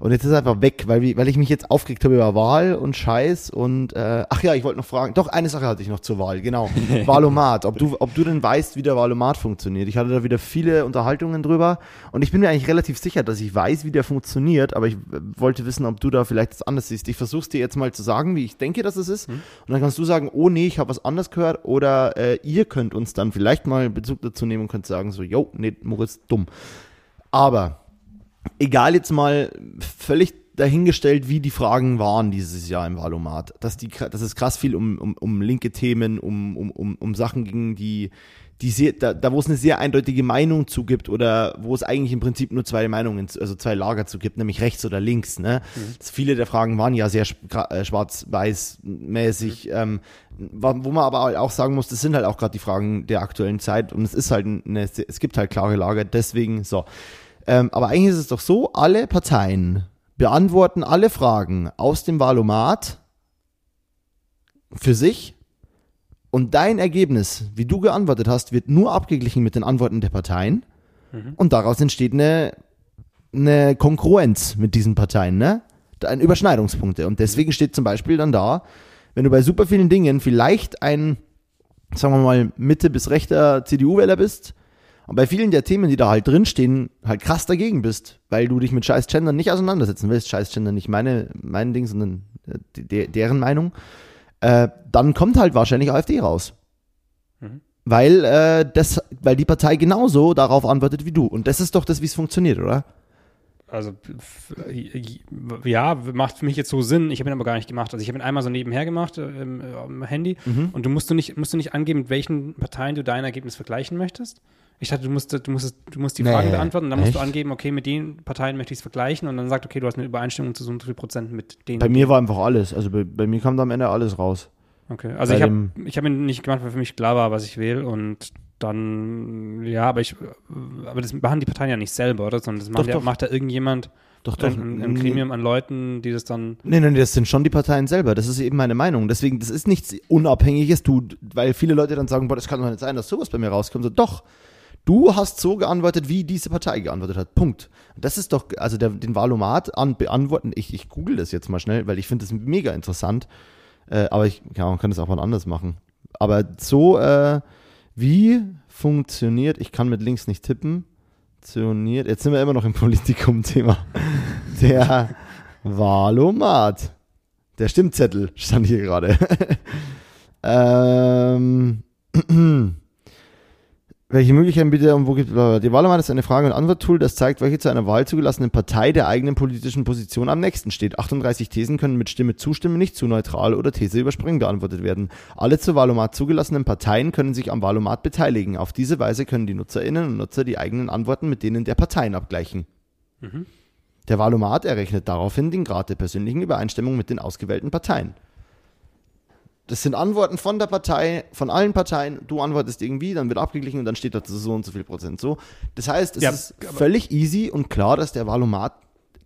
Und jetzt ist es einfach weg, weil, weil ich mich jetzt aufgeregt habe über Wahl und Scheiß und äh, ach ja, ich wollte noch fragen. Doch, eine Sache hatte ich noch zur Wahl, genau. Wahlomat. Ob du, ob du denn weißt, wie der Wahlomat funktioniert. Ich hatte da wieder viele Unterhaltungen drüber und ich bin mir eigentlich relativ sicher, dass ich weiß, wie der funktioniert, aber ich äh, wollte wissen, ob du da vielleicht das anders siehst. Ich versuch's dir jetzt mal zu sagen, wie ich denke, dass es ist. Und dann kannst du sagen, oh nee, ich habe was anderes gehört. Oder äh, ihr könnt uns dann vielleicht mal Bezug dazu nehmen und könnt sagen, so, yo, nee, Moritz, dumm. Aber egal jetzt mal völlig dahingestellt, wie die Fragen waren dieses Jahr im Wahlomat, dass, die, dass es krass viel um, um, um linke Themen, um, um, um, um Sachen ging, die, die sehr, da, da wo es eine sehr eindeutige Meinung zu gibt oder wo es eigentlich im Prinzip nur zwei Meinungen, also zwei Lager zu gibt, nämlich rechts oder links. Ne? Das, viele der Fragen waren ja sehr äh, schwarz-weiß-mäßig, ähm, wa- wo man aber auch sagen muss, das sind halt auch gerade die Fragen der aktuellen Zeit und es ist halt eine, es gibt halt klare Lager, deswegen so. Ähm, aber eigentlich ist es doch so, alle Parteien beantworten alle Fragen aus dem Wahlomat für sich. Und dein Ergebnis, wie du geantwortet hast, wird nur abgeglichen mit den Antworten der Parteien. Und daraus entsteht eine, eine Kongruenz mit diesen Parteien, ne? Ein Überschneidungspunkte. Und deswegen steht zum Beispiel dann da, wenn du bei super vielen Dingen vielleicht ein, sagen wir mal, Mitte bis rechter CDU-Wähler bist, und bei vielen der Themen, die da halt drinstehen, halt krass dagegen bist, weil du dich mit scheiß Gender nicht auseinandersetzen willst. Scheiß Gender nicht meine, mein Ding, sondern äh, de, de, deren Meinung. Äh, dann kommt halt wahrscheinlich AfD raus. Mhm. Weil, äh, das, weil die Partei genauso darauf antwortet wie du. Und das ist doch das, wie es funktioniert, oder? Also ja, macht für mich jetzt so Sinn. Ich habe ihn aber gar nicht gemacht. Also ich habe ihn einmal so nebenher gemacht äh, im, äh, am Handy. Und du musst du nicht musst du nicht angeben, mit welchen Parteien du dein Ergebnis vergleichen möchtest. Ich dachte, du musst du musst du musst die Nee, Fragen beantworten und dann musst du echt? angeben, okay, mit den Parteien möchte ich es vergleichen und dann sagt, okay, du hast eine Übereinstimmung zu so und so viel Prozent mit denen. Bei mir war einfach alles. Also bei, bei mir kam da am Ende alles raus. Okay, also bei ich habe hab ihn nicht gemacht, weil für mich klar war, was ich will und dann, ja, aber ich, aber das machen die Parteien ja nicht selber, oder? Sondern das macht, Doch, ja, doch. macht da irgendjemand Doch, doch. ein, ein Gremium an Leuten, die das dann Nee, nee, nee, das sind schon die Parteien selber. Das ist eben meine Meinung. Deswegen, das ist nichts Unabhängiges. Du, weil viele Leute dann sagen, boah, das kann doch nicht sein, dass sowas bei mir rauskommt. So, doch. Du hast so geantwortet, wie diese Partei geantwortet hat. Punkt. Das ist doch, also der, den Valomat an, beantworten. Ich, ich google das jetzt mal schnell, weil ich finde das mega interessant. Äh, aber ich ja, man kann das auch mal anders machen. Aber so, äh, wie funktioniert, ich kann mit links nicht tippen, funktioniert, jetzt sind wir immer noch im Politikum-Thema. Der Valomat. Der Stimmzettel stand hier gerade. ähm, Welche Möglichkeiten bitte und wo gibt es Die Wahlomat ist eine Frage- und Antwort-Tool, das zeigt, welche zu einer Wahl zugelassene Partei der eigenen politischen Position am nächsten steht. 38 Thesen können mit Stimme zustimmen, nicht zu neutral oder These überspringen beantwortet werden. Alle zur Wahlomat zugelassenen Parteien können sich am Wahlomat beteiligen. Auf diese Weise können die Nutzerinnen und Nutzer die eigenen Antworten mit denen der Parteien abgleichen. Der Wahlomat errechnet daraufhin den Grad der persönlichen Übereinstimmung mit den ausgewählten Parteien. Das sind Antworten von der Partei, von allen Parteien. Du antwortest irgendwie, dann wird abgeglichen und dann steht da so und so viel Prozent so. Das heißt, es Ja, ist völlig easy und klar, dass der Valomat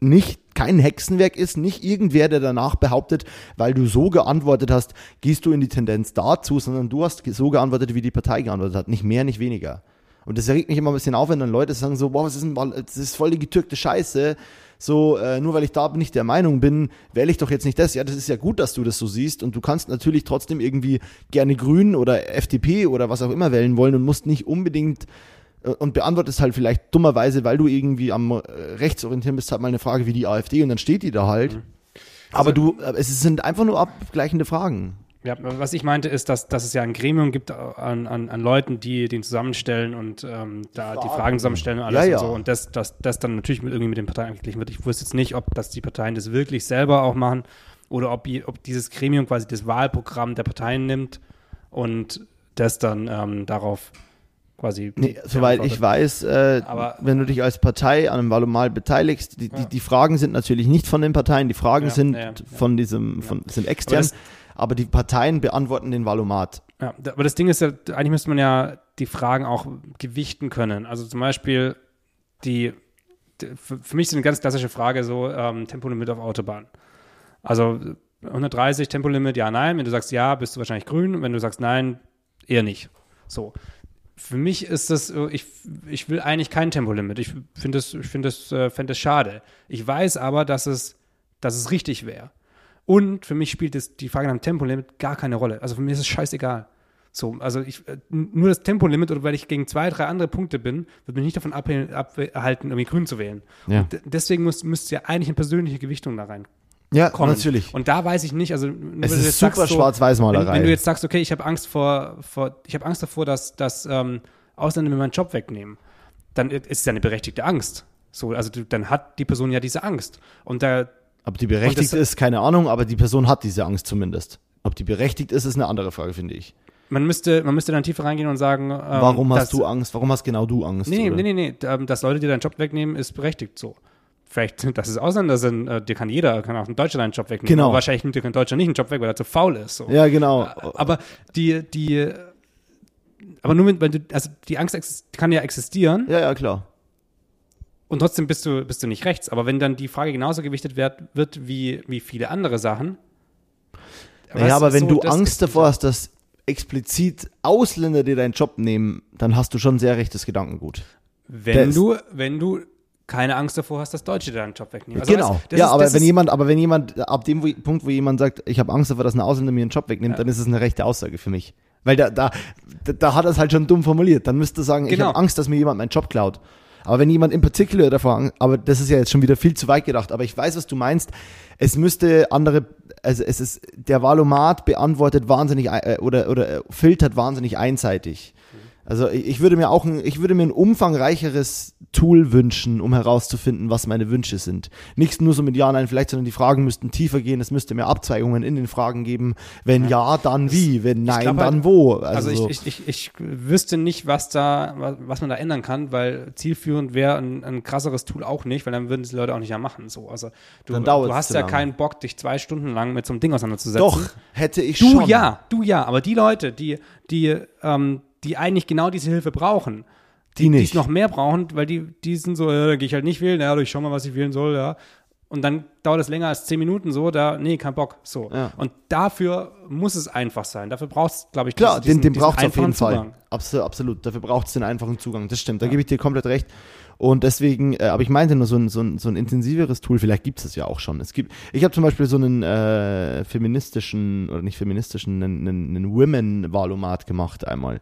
nicht kein Hexenwerk ist, nicht irgendwer, der danach behauptet, weil du so geantwortet hast, gehst du in die Tendenz dazu, sondern du hast so geantwortet, wie die Partei geantwortet hat. Nicht mehr, nicht weniger. Und das regt mich immer ein bisschen auf, wenn dann Leute sagen so, boah, was ist denn, das ist voll die getürkte Scheiße. So, äh, nur weil ich da nicht der Meinung bin, wähle ich doch jetzt nicht das. Ja, das ist ja gut, dass du das so siehst. Und du kannst natürlich trotzdem irgendwie gerne Grün oder FDP oder was auch immer wählen wollen und musst nicht unbedingt äh, und beantwortest halt vielleicht dummerweise, weil du irgendwie am äh, rechtsorientieren bist, halt mal eine Frage wie die AfD und dann steht die da halt. Aber du, äh, es sind einfach nur abgleichende Fragen. Ja, was ich meinte, ist, dass, dass es ja ein Gremium gibt an, an, an Leuten, die den zusammenstellen und ähm, da die Fragen zusammenstellen und alles Ja, ja. und so. Und das, das, das dann natürlich mit irgendwie mit den Parteien angeglichen wird. Ich wusste jetzt nicht, ob das die Parteien das wirklich selber auch machen oder ob, ob dieses Gremium quasi das Wahlprogramm der Parteien nimmt und das dann ähm, darauf quasi. Nee, soweit ich weiß, äh, Aber- wenn du dich als Partei an einem Wahlomat beteiligst, die, die, die Fragen sind natürlich nicht von den Parteien, die Fragen Ja, sind ja, ja. von diesem, von, sind extern, aber, die Parteien beantworten den Wahlomat. Ja, aber das Ding ist ja, eigentlich müsste man ja die Fragen auch gewichten können. Also zum Beispiel die, die für, mich ist eine ganz klassische Frage so ähm, Tempolimit auf Autobahn. Also 130 Tempolimit, ja, nein. Wenn du sagst ja, bist du wahrscheinlich grün. Wenn du sagst nein, eher nicht. So. Für mich ist das, so, ich, ich will eigentlich kein Tempolimit. Ich finde das, ich finde das, äh, fände das schade. Ich weiß aber, dass es, dass es richtig wäre. Und für mich spielt es die Frage nach dem Tempolimit gar keine Rolle. Also für mich ist es scheißegal. So, also ich, äh, nur das Tempolimit oder weil ich gegen zwei, drei andere Punkte bin, wird mich nicht davon abhalten, irgendwie grün zu wählen. Ja. Deswegen muss, müsste ja eigentlich eine persönliche Gewichtung da rein Ja, kommen. natürlich. Und da weiß ich nicht, also Es wenn du ist jetzt super so, Schwarz-Weiß-Malerei. Wenn, wenn du jetzt sagst, okay, ich habe Angst vor, vor ich habe Angst davor, dass, dass ähm, Ausländer mir meinen Job wegnehmen, dann ist es ja eine berechtigte Angst. So, also du, dann hat die Person ja diese Angst. Und da, Ob die berechtigt das- ist, keine Ahnung, aber die Person hat diese Angst zumindest. Ob die berechtigt ist, ist eine andere Frage, finde ich. man müsste, man müsste dann tiefer reingehen und sagen, ähm, Warum hast dass- du Angst? Warum hast genau du Angst? Nee, nee, nee, nee, nee, ähm, dass Leute dir deinen Job wegnehmen, ist berechtigt so. Vielleicht, dass es Ausländer sind, äh, dir kann jeder, kann auch ein Deutscher deinen Job wegnehmen. Genau. Aber wahrscheinlich nimmt dir kein Deutscher nicht einen Job weg, weil er zu faul ist. So. Ja, genau. Aber die, die, aber nur mit, weil du, also die Angst kann ja existieren Ja, ja, klar. Und trotzdem bist du, bist du nicht rechts. Aber wenn dann die Frage genauso gewichtet wird, wird wie, wie viele andere Sachen. Ja, es aber wenn so, du das Angst davor hast, dass explizit Ausländer dir deinen Job nehmen, dann hast du schon sehr rechtes Gedankengut. Wenn das- du, wenn du keine Angst davor hast, dass Deutsche dir deinen Job wegnehmen. Also genau. weißt, das ja, ist- aber das wenn jemand, aber wenn jemand, ab dem wo, Punkt, wo jemand sagt, ich habe Angst davor, dass ein Ausländer mir einen Job wegnimmt, Ja. dann ist es eine rechte Aussage für mich. Weil da, da, da, da hat er es halt schon dumm formuliert. Dann müsste er sagen, ich Genau. habe Angst, dass mir jemand meinen Job klaut. Aber wenn jemand in particular davor, aber das ist ja jetzt schon wieder viel zu weit gedacht, aber ich weiß, was du meinst. Es müsste andere, also es ist, der Valomat beantwortet wahnsinnig, äh, oder, oder äh, filtert wahnsinnig einseitig. Also ich würde mir auch ein, ich würde mir ein umfangreicheres Tool wünschen, um herauszufinden, was meine Wünsche sind. Nicht nur so mit Ja, Nein, vielleicht, sondern die Fragen müssten tiefer gehen. Es müsste mehr Abzweigungen in den Fragen geben. Wenn ja, dann wie? Wenn nein, glaub halt- dann wo? Also, Also, so. ich, ich, ich, ich wüsste nicht, was da, was, man da ändern kann, weil zielführend wäre ein, ein krasseres Tool auch nicht, weil dann würden es die Leute auch nicht mehr machen. So, also du, du hast ja lange. keinen Bock, dich zwei Stunden lang mit so einem Ding auseinanderzusetzen. Doch, hätte ich Du schon. ja, du ja, aber die Leute, die, die, ähm, die eigentlich genau diese Hilfe brauchen, Die die nicht. es noch mehr brauchen, weil die, die sind so, ja, da gehe ich halt nicht wählen, ja, ich schau mal, was ich wählen soll, ja. Und dann dauert es länger als zehn Minuten so, da, nee, kein Bock, so. Ja. Und dafür muss es einfach sein. Dafür brauchst glaube ich, Klar, diesen- den, den braucht es auf jeden Fall. Absolut, absolut. Dafür braucht es den einfachen Zugang. Das stimmt, da gebe ich dir komplett recht. Und deswegen, äh, aber ich meinte nur so ein, so ein, so ein intensiveres Tool, vielleicht gibt es es ja auch schon. Es gibt, ich habe zum Beispiel so einen äh, feministischen, oder nicht feministischen, einen, einen, einen Women-Wahlomat gemacht einmal.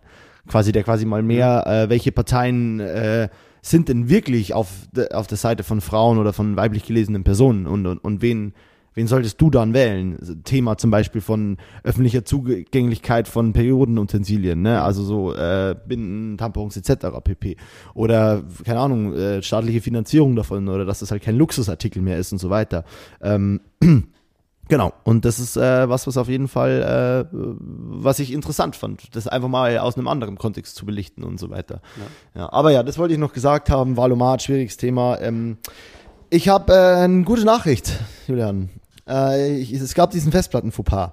Quasi, der quasi mal mehr, äh, welche Parteien äh, sind denn wirklich auf, de, auf der Seite von Frauen oder von weiblich gelesenen Personen und, und, und wen, Wen solltest du dann wählen? Thema zum Beispiel von öffentlicher Zugänglichkeit von Periodenutensilien, ne? Also so äh, Binden, Tampons etc. pp. Oder, keine Ahnung, äh, staatliche Finanzierung davon oder dass das halt kein Luxusartikel mehr ist und so weiter. Ähm, Genau, und das ist äh, was, was auf jeden Fall, äh, was ich interessant fand, das einfach mal aus einem anderen Kontext zu belichten und so weiter. Ja. ja aber ja, das wollte ich noch gesagt haben, Valomat, schwieriges Thema. Ähm, ich habe äh, eine gute Nachricht, Julian. Äh, ich, es gab diesen Festplatten-Fauxpas.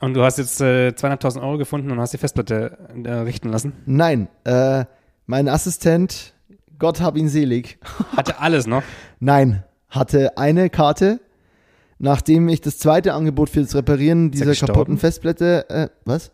Und du hast jetzt äh, 200.000 Euro gefunden und hast die Festplatte äh, richten lassen? Nein, äh, mein Assistent, Gott hab ihn selig. Hatte alles noch? Nein, hatte eine Karte nachdem ich das zweite Angebot für das Reparieren dieser kaputten Festplatte, äh, was?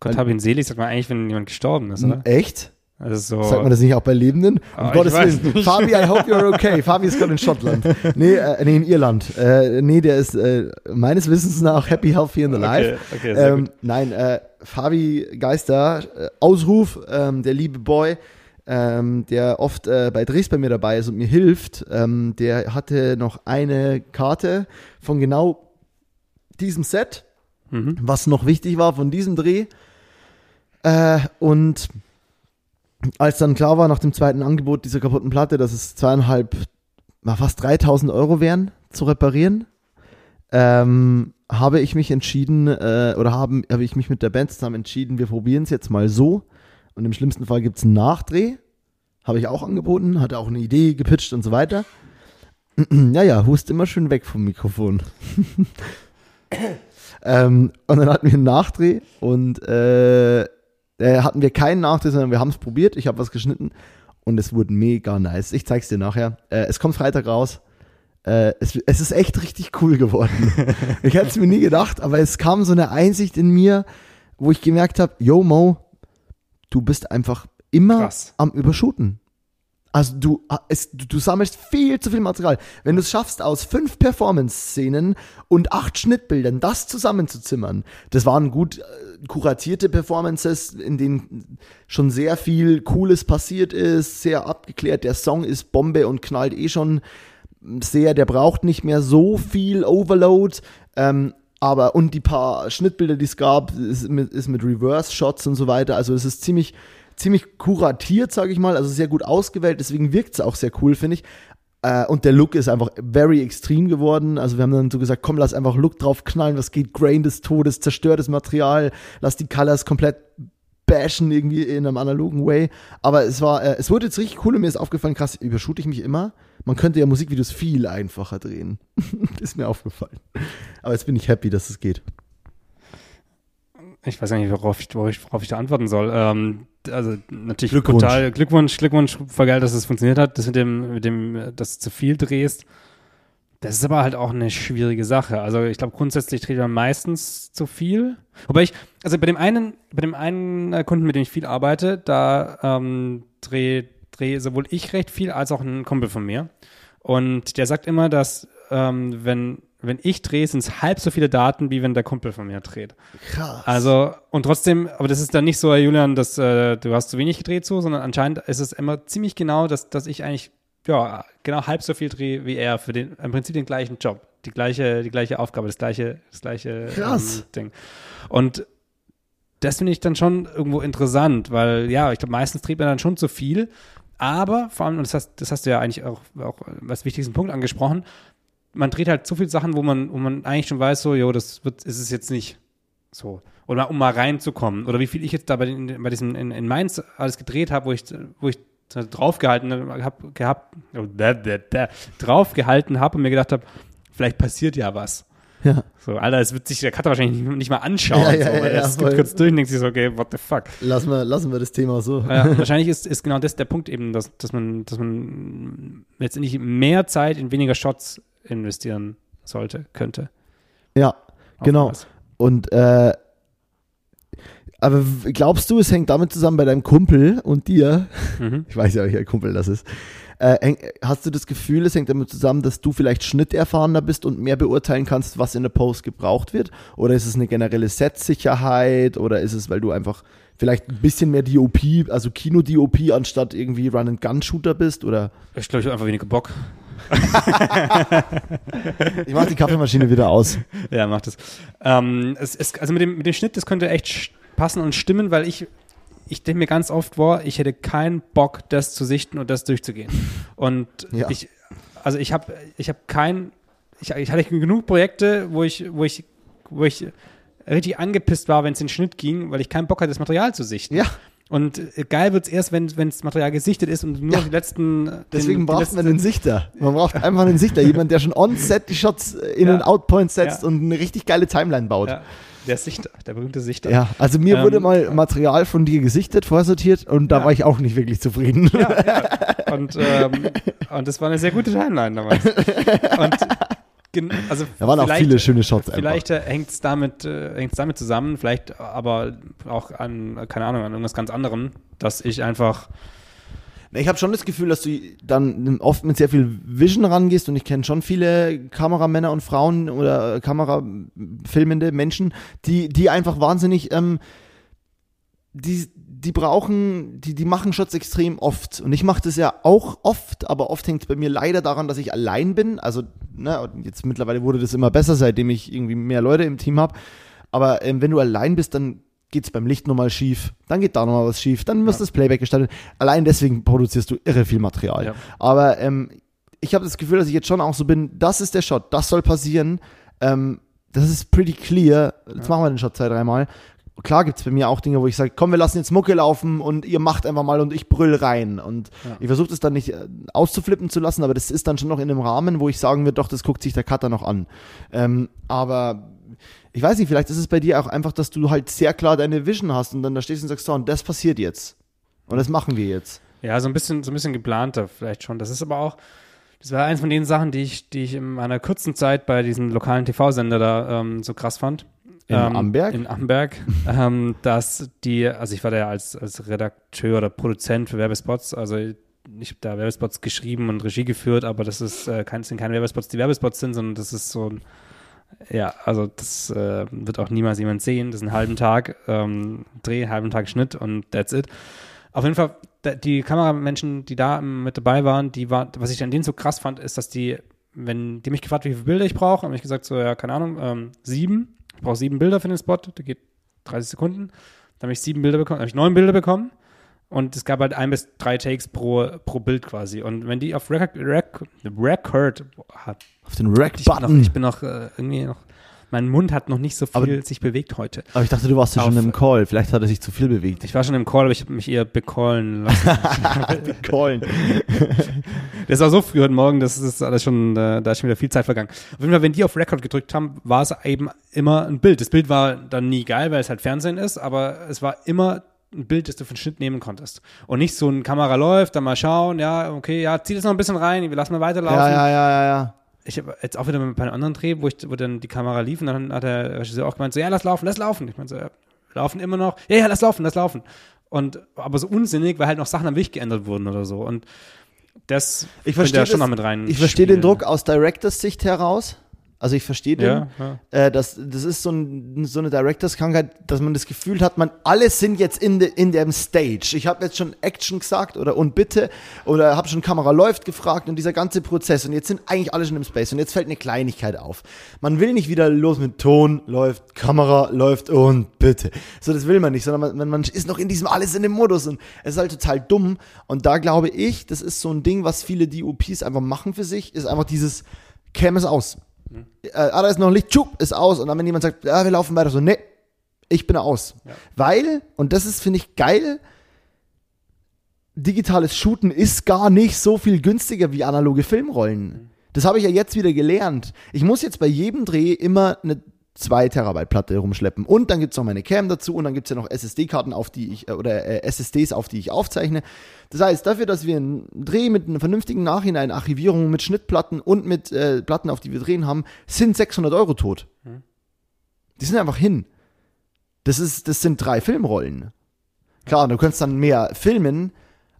Gott hab ihn selig, sagt man eigentlich, wenn jemand gestorben ist, oder? Echt? Also so Sagt man das nicht auch bei Lebenden? Um oh, Gottes Willen. Fabi, I hope you're okay. Fabi ist gerade in Schottland. Nee, äh, nee, in Irland. Äh, nee, der ist äh, meines Wissens nach happy, healthy and alive. Okay, okay, ähm, nein, äh, Fabi Geister, äh, Ausruf, ähm, der liebe Boy, ähm, der oft äh, bei Drehs bei mir dabei ist und mir hilft, ähm, der hatte noch eine Karte von genau diesem Set, mhm. was noch wichtig war von diesem Dreh. Äh, und als dann klar war nach dem zweiten Angebot dieser kaputten Platte, dass es zweieinhalb, fast 3000 Euro wären zu reparieren, ähm, habe ich mich entschieden, äh, oder haben, habe ich mich mit der Band zusammen entschieden, wir probieren es jetzt mal so und im schlimmsten Fall gibt es einen Nachdreh. Habe ich auch angeboten, hatte auch eine Idee gepitcht und so weiter. ja, ja, hust immer schön weg vom Mikrofon. ähm, und dann hatten wir einen Nachdreh und äh, äh, hatten wir keinen Nachdreh, sondern wir haben es probiert. Ich habe was geschnitten und es wurde mega nice. Ich zeig's dir nachher. Äh, es kommt Freitag raus. Äh, es, es, ist echt richtig cool geworden. ich hätte es mir nie gedacht, aber es kam so eine Einsicht in mir, wo ich gemerkt habe, yo Mo, du bist einfach immer Krass. am Überschuten. Also du, es, du, du, sammelst viel zu viel Material. Wenn du es schaffst, aus fünf Performance-Szenen und acht Schnittbildern das zusammenzuzimmern, das waren gut äh, kuratierte Performances, in denen schon sehr viel Cooles passiert ist, sehr abgeklärt. Der Song ist Bombe und knallt eh schon sehr, der braucht nicht mehr so viel Overload. Ähm, aber und die paar Schnittbilder, die es gab, ist mit, ist mit Reverse-Shots und so weiter. Also es ist ziemlich, ziemlich kuratiert, sage ich mal. Also sehr gut ausgewählt. Deswegen wirkt es auch sehr cool, finde ich. Äh, und der Look ist einfach very extrem geworden. Also wir haben dann so gesagt, komm, lass einfach Look drauf knallen. Was geht? Grain des Todes, zerstörtes Material. Lass die Colors komplett bashen irgendwie in einem analogen Way. Aber es war, äh, es wurde jetzt richtig cool und mir ist aufgefallen, krass, überschute ich mich immer. Man könnte ja Musikvideos viel einfacher drehen. ist mir aufgefallen. Aber jetzt bin ich happy, dass es geht. Ich weiß gar nicht, worauf ich, worauf ich, da antworten soll. Ähm, also natürlich Glückwunsch. total Glückwunsch, Glückwunsch, voll geil, dass es funktioniert hat. Das mit dem, mit dem, dass du zu viel drehst. Das ist aber halt auch eine schwierige Sache. Also ich glaube, grundsätzlich dreht man meistens zu viel. Wobei ich, also bei dem einen, bei dem einen äh, Kunden, mit dem ich viel arbeite, da ähm, drehe dreh sowohl ich recht viel als auch ein Kumpel von mir. Und der sagt immer, dass ähm, wenn wenn ich drehe, sind es halb so viele Daten, wie wenn der Kumpel von mir dreht. Krass. Also, und trotzdem, aber das ist dann nicht so, Julian, dass äh, du hast zu wenig gedreht so, sondern anscheinend ist es immer ziemlich genau, dass, dass ich eigentlich, ja, genau halb so viel drehe wie er für den, im Prinzip den gleichen Job, die gleiche, die gleiche Aufgabe, das gleiche, das gleiche Krass. Ähm, Ding. Und das finde ich dann schon irgendwo interessant, weil ja, ich glaube, meistens dreht man dann schon zu viel, aber vor allem, und das hast, das hast du ja eigentlich auch, auch als wichtigsten Punkt angesprochen, man dreht halt so viele Sachen, wo man, wo man eigentlich schon weiß, so, jo, das wird, ist es jetzt nicht so. Oder um mal reinzukommen. Oder wie viel ich jetzt da bei, den, bei diesem in, in Mainz alles gedreht habe, wo ich, wo ich draufgehalten habe, gehabt, oh, da, da, da, draufgehalten habe und mir gedacht habe, vielleicht passiert ja was. Ja. So, Alter, es wird sich der Cutter wahrscheinlich nicht, nicht mal anschauen. Ja, ja, so, weil ja, es gibt kurz durch und denkt sich so, okay, what the fuck. Lassen wir, lassen wir das Thema so. Ja, wahrscheinlich ist, ist genau das der Punkt eben, dass, dass man, dass man letztendlich mehr Zeit in weniger Shots investieren sollte, könnte. Ja, genau. Und äh, aber glaubst du, es hängt damit zusammen bei deinem Kumpel und dir? Mhm. Ich weiß ja, welcher Kumpel das ist. Äh, hast du das Gefühl, es hängt damit zusammen, dass du vielleicht schnitterfahrener bist und mehr beurteilen kannst, was in der Post gebraucht wird? Oder ist es eine generelle Setsicherheit? Oder ist es, weil du einfach vielleicht ein bisschen mehr DOP, also Kino-DOP, anstatt irgendwie Run-and-Gun-Shooter bist? Oder? Ich glaube, ich habe einfach weniger Bock. Ich mach die Kaffeemaschine wieder aus. Ja, macht es. Ähm, es, es. Also mit dem, mit dem Schnitt, das könnte echt passen und stimmen, weil ich, ich denke mir ganz oft vor, ich hätte keinen Bock, das zu sichten und das durchzugehen. Und Ja. ich, also ich habe ich hab kein, ich, ich hatte genug Projekte, wo ich, wo ich, wo ich richtig angepisst war, wenn es in den Schnitt ging, weil ich keinen Bock hatte, das Material zu sichten. Ja, Und äh, geil wird's erst, wenn wenn das Material gesichtet ist und nur Ja. noch die letzten. den- deswegen die braucht letzten- man einen Sichter. Man braucht einfach einen Sichter. Jemand, der schon on-set die Shots in Ja. und out-point setzt Ja. und eine richtig geile Timeline baut. Ja, der Sichter, der berühmte Sichter. Ja, also mir Ähm, wurde mal Material von dir gesichtet, vorsortiert und da war ich auch nicht wirklich zufrieden. Ja, ja. Und, ähm, und das war eine sehr gute Timeline damals. Und also Da waren auch vielleicht- viele schöne Shots. Vielleicht äh, hängt es damit, äh, hängt's damit zusammen, vielleicht aber auch an, keine Ahnung, an irgendwas ganz anderem, dass ich einfach, Ich habe schon das Gefühl, dass du dann oft mit sehr viel Vision rangehst und ich kenne schon viele Kameramänner und Frauen oder Kamerafilmende Menschen, die, die einfach wahnsinnig, ähm, die, die brauchen, die, die machen Shots extrem oft. Und ich mache das ja auch oft, aber oft hängt es bei mir leider daran, dass ich allein bin. Also, ne, jetzt mittlerweile wurde das immer besser, seitdem ich irgendwie mehr Leute im Team habe. Aber ähm, wenn du allein bist, dann geht's beim Licht nochmal schief, dann geht da nochmal was schief, dann muss Ja. das Playback gestaltet. Allein deswegen produzierst du irre viel Material. Ja. Aber ähm, ich habe das Gefühl, dass ich jetzt schon auch so bin, das ist der Shot, das soll passieren. Ähm, das ist pretty clear. Jetzt machen wir den Shot zwei, dreimal. Klar gibt's bei mir auch Dinge, wo ich sage, komm, wir lassen jetzt Mucke laufen und ihr macht einfach mal und ich brüll rein. Und Ja. ich versuche das dann nicht äh, auszuflippen zu lassen, aber das ist dann schon noch in einem Rahmen, wo ich sagen würde, doch, das guckt sich der Cutter noch an. Ähm, aber ich weiß nicht, vielleicht ist es bei dir auch einfach, dass du halt sehr klar deine Vision hast und dann da stehst und sagst, so, und das passiert jetzt. Und das machen wir jetzt. ja, so ein bisschen, so ein bisschen geplanter vielleicht schon. Das ist aber auch, das war eins von den Sachen, die ich, die ich in meiner kurzen Zeit bei diesem lokalen TV-Sender da ähm, so krass fand. In ähm, Amberg? In Amberg, ähm, dass die, also ich war da ja als, als Redakteur oder Produzent für Werbespots, also ich habe da Werbespots geschrieben und Regie geführt, aber das ist äh, kein, sind keine Werbespots, die Werbespots sind, sondern das ist so ein, ja, also das äh, wird auch niemals jemand sehen. Das ist ein halben Tag ähm, Dreh, einen halben Tag Schnitt und that's it. Auf jeden Fall, die Kameramenschen, die da mit dabei waren, die war, was ich an denen so krass fand, ist, dass die, wenn die mich gefragt, wie viele Bilder ich brauche, habe ich gesagt, so, ja, keine Ahnung, ähm, sieben. Ich brauche sieben Bilder für den Spot, der geht 30 Sekunden. Dann habe ich sieben Bilder bekommen, habe ich neun Bilder bekommen. Und es gab halt ein bis drei Takes pro, pro Bild quasi. Und wenn die auf Record, Record, Record Auf den ich bin noch, Rack-Button. ich bin noch äh, irgendwie noch, mein Mund hat noch nicht so viel Aber- sich bewegt heute. Aber ich dachte, du warst ja schon im Call. Vielleicht hat er sich zu viel bewegt. Ich war schon im Call, aber ich habe mich eher becallen lassen. Callen. Das war so früh heute Morgen, das ist alles schon, äh, da ist schon wieder viel Zeit vergangen. Auf jeden Fall, wenn die auf Record gedrückt haben, war es eben immer ein Bild. Das Bild war dann nie geil, weil es halt Fernsehen ist, aber es war immer ein Bild, das du für den Schnitt nehmen konntest. Und nicht so ein Kamera läuft, dann mal schauen, ja, okay, ja, zieh das noch ein bisschen rein, wir lassen mal weiterlaufen. Ja, ja, ja, ja, ja. Ich habe jetzt auch wieder bei einem anderen Dreh, wo, ich, wo dann die Kamera lief und dann hat der Regisseur auch gemeint, so, ja, lass laufen, lass laufen. Ich meinte so, ja, laufen immer noch. Ja, ja, lass laufen, lass laufen. Und, aber so unsinnig, weil halt noch Sachen am Licht geändert wurden oder so. Und das Ich verstehe schon das- noch mit rein. Ich verstehe den. Druck aus Directors Sicht heraus. Also ich verstehe den. Ja, ja. Äh, das, das ist so, ein, so eine Directors-Krankheit, dass man das Gefühl hat, man alle sind jetzt in, de, in dem Stage. Ich habe jetzt schon Action gesagt oder und bitte oder habe schon Kamera läuft gefragt und dieser ganze Prozess und jetzt sind eigentlich alle schon im Space und jetzt fällt eine Kleinigkeit auf. Man will nicht wieder los mit Ton läuft, Kamera läuft und bitte. So das will man nicht, sondern man, man ist noch in diesem alles in dem Modus und es ist halt total dumm und da glaube ich, das ist so ein Ding, was viele DOPs einfach machen für sich, ist einfach dieses Cam ist aus äh, ah, da ist noch ein Licht, tschupp, ist aus. Und dann, wenn jemand sagt, ja, wir laufen weiter, so, nee, ich bin aus. Weil, und das ist, finde ich, geil, digitales Shooten ist gar nicht so viel günstiger wie analoge Filmrollen. Das habe ich ja jetzt wieder gelernt. Ich muss jetzt bei jedem Dreh immer eine 2 Terabyte Platte rumschleppen. Und dann gibt's noch meine Cam dazu und dann gibt's ja noch SSD-Karten, auf die ich, äh, oder äh, SSDs, auf die ich aufzeichne. Das heißt, dafür, dass wir einen Dreh mit einer vernünftigen Nachhinein-Archivierung, mit Schnittplatten und mit äh, Platten, auf die wir drehen haben, sind 600 Euro tot. Die sind einfach hin. Das, ist, das sind drei Filmrollen. Klar, du kannst dann mehr filmen,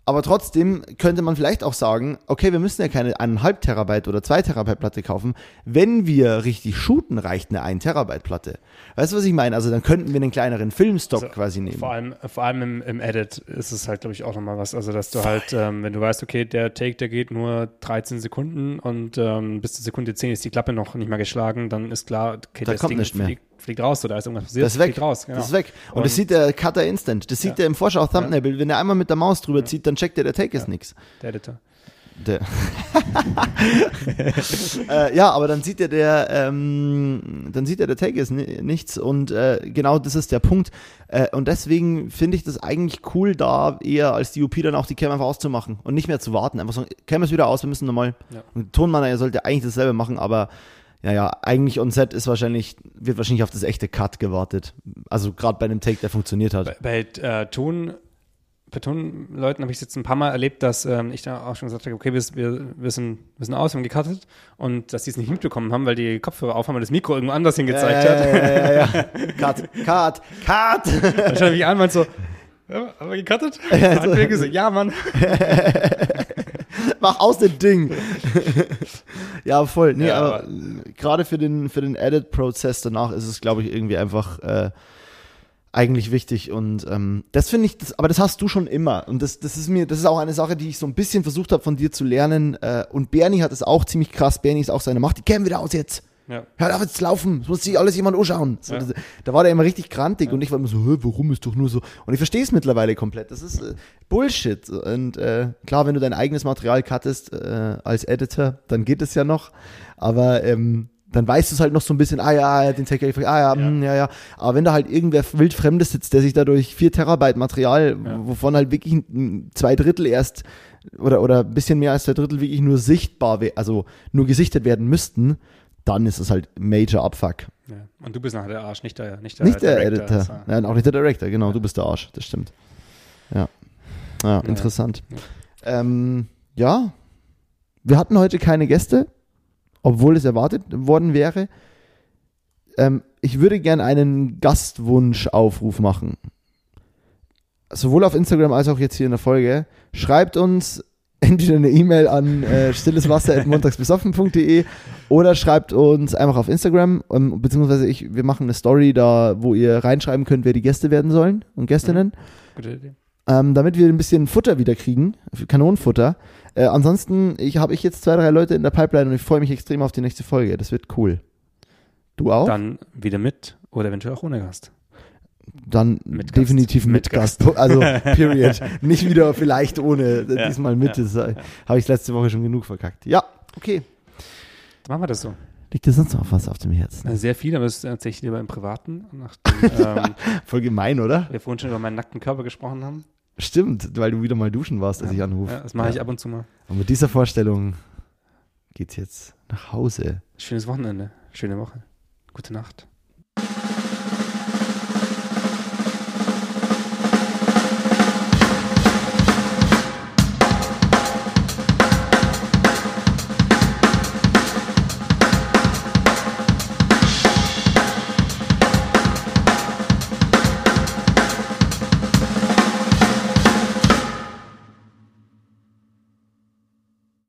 Aber trotzdem könnte man vielleicht auch sagen, okay, wir müssen ja keine 1,5 Terabyte oder 2 Terabyte Platte kaufen. Wenn wir richtig shooten, reicht eine 1 Terabyte Platte. Weißt du, was ich meine? Also dann könnten wir einen kleineren Filmstock Also, quasi nehmen. Vor allem, vor allem im, im Edit ist es halt, glaube ich, auch nochmal was. Also, dass du halt, ähm, wenn du weißt, okay, der Take, der geht nur 13 Sekunden und ähm, bis zur Sekunde 10 ist die Klappe noch nicht mal geschlagen, dann ist klar, okay, Da das kommt Ding nicht mehr. fliegt, fliegt raus oder ist irgendwas passiert, Das ist weg. fliegt raus. Genau. Das ist weg. Und, Und- das sieht der Cutter instant. Das sieht Ja. der im Vorschau-Thumbnail. Wenn er einmal mit der Maus drüber zieht, dann checkt er, der Take ist nix. Der Editor. Der. äh, ja, aber dann sieht er der, ähm, dann sieht er der Take ist ni nichts und äh, genau das ist der Punkt. Äh, und deswegen finde ich das eigentlich cool, da eher als DOP dann auch die Cam einfach auszumachen und nicht mehr zu warten. Einfach sagen, Cam ist wieder aus, wir müssen nochmal. Ja. Und Tonmann, er sollte eigentlich dasselbe machen, aber ja, ja, eigentlich on Set ist wahrscheinlich, wird wahrscheinlich auf das echte Cut gewartet. Also gerade bei einem Take, der funktioniert hat. Bei, bei äh, Ton, bei Tonleuten habe ich es jetzt ein paar Mal erlebt, dass ähm, ich da auch schon gesagt habe, okay, wir, wir, wir sind aus, wir haben gecuttet und dass die es nicht mitbekommen haben, weil die Kopfhörer aufhaben und das Mikro irgendwo anders hingezeigt ja, hat. Ja, ja, ja, ja. Cut, cut, cut. Dann schaue ich mich an meinte so, ja, haben wir gecuttet? Hat mir gesagt, ja, Mann. Mach aus dem Ding. ja, voll. Nee, Ja, aber aber- gerade für den, für den Edit-Prozess danach ist es, glaube ich, irgendwie einfach äh, eigentlich wichtig. Und ähm, das finde ich, das, aber das hast du schon immer. Und das, das ist mir, das ist auch eine Sache, die ich so ein bisschen versucht habe von dir zu lernen. Äh, und Bernie hat es auch ziemlich krass. Bernie ist auch seine Macht. Die Cam wieder aus jetzt. Ja. Hör auf jetzt zu laufen, es muss sich alles jemand anschauen. So, Ja. das, da war der immer richtig grantig und ich war immer so, warum ist doch nur so? Und ich verstehe es mittlerweile komplett. Das ist äh, Bullshit. Und äh, klar, wenn du dein eigenes Material cuttest äh, als Editor, dann geht es ja noch. Aber ähm, dann weißt du es halt noch so ein bisschen, ah ja, den Take, ah ja, Ja. hm, ja, ja. Aber wenn da halt irgendwer wild Fremdes sitzt, der sich dadurch vier Terabyte Material, Ja. wovon halt wirklich zwei Drittel erst oder, oder ein bisschen mehr als zwei Drittel wirklich nur sichtbar, also nur gesichtet werden müssten, dann ist es halt Major Abfuck. Ja. Und du bist nachher der Arsch, nicht der, nicht der, Nicht der Director. Editor. War- Nein, auch nicht der Director, genau, du bist der Arsch, das stimmt. Ja. Ja, interessant. Ja. Ähm, ja, wir hatten heute keine Gäste, obwohl es erwartet worden wäre. Ähm, ich würde gerne einen Gastwunschaufruf machen. Sowohl auf Instagram als auch jetzt hier in der Folge. Schreibt uns entweder eine E-Mail an äh, stilleswasser.montagsbesoffen.de oder schreibt uns einfach auf Instagram, ähm, beziehungsweise ich, wir machen eine Story da, wo ihr reinschreiben könnt, wer die Gäste werden sollen und Gästinnen Gute Idee. ähm, damit wir ein bisschen Futter wieder kriegen, Kanonenfutter. Äh, ansonsten ich, habe ich jetzt zwei, drei Leute in der Pipeline und ich freue mich extrem auf die nächste Folge. Das wird cool. Du auch? Dann wieder mit oder eventuell auch ohne Gast. Dann Mit Gast. definitiv mit, Mit Gast. Also, period. Nicht wieder vielleicht ohne. Ja, Diesmal mit. ja, Das äh, habe ich letzte Woche schon genug verkackt. Ja, okay. Dann machen wir das so. Liegt dir sonst noch was auf dem Herzen? Äh, Sehr viel, aber das erzähle ich lieber im Privaten. Nachdem ähm, Voll gemein, oder? wir vorhin schon über meinen nackten Körper gesprochen haben. Stimmt, weil du wieder mal duschen warst, als ich anrufe. Ja, das mache ich Ja. ab und zu mal. Und mit dieser Vorstellung geht's jetzt nach Hause. Schönes Wochenende. Schöne Woche. Gute Nacht.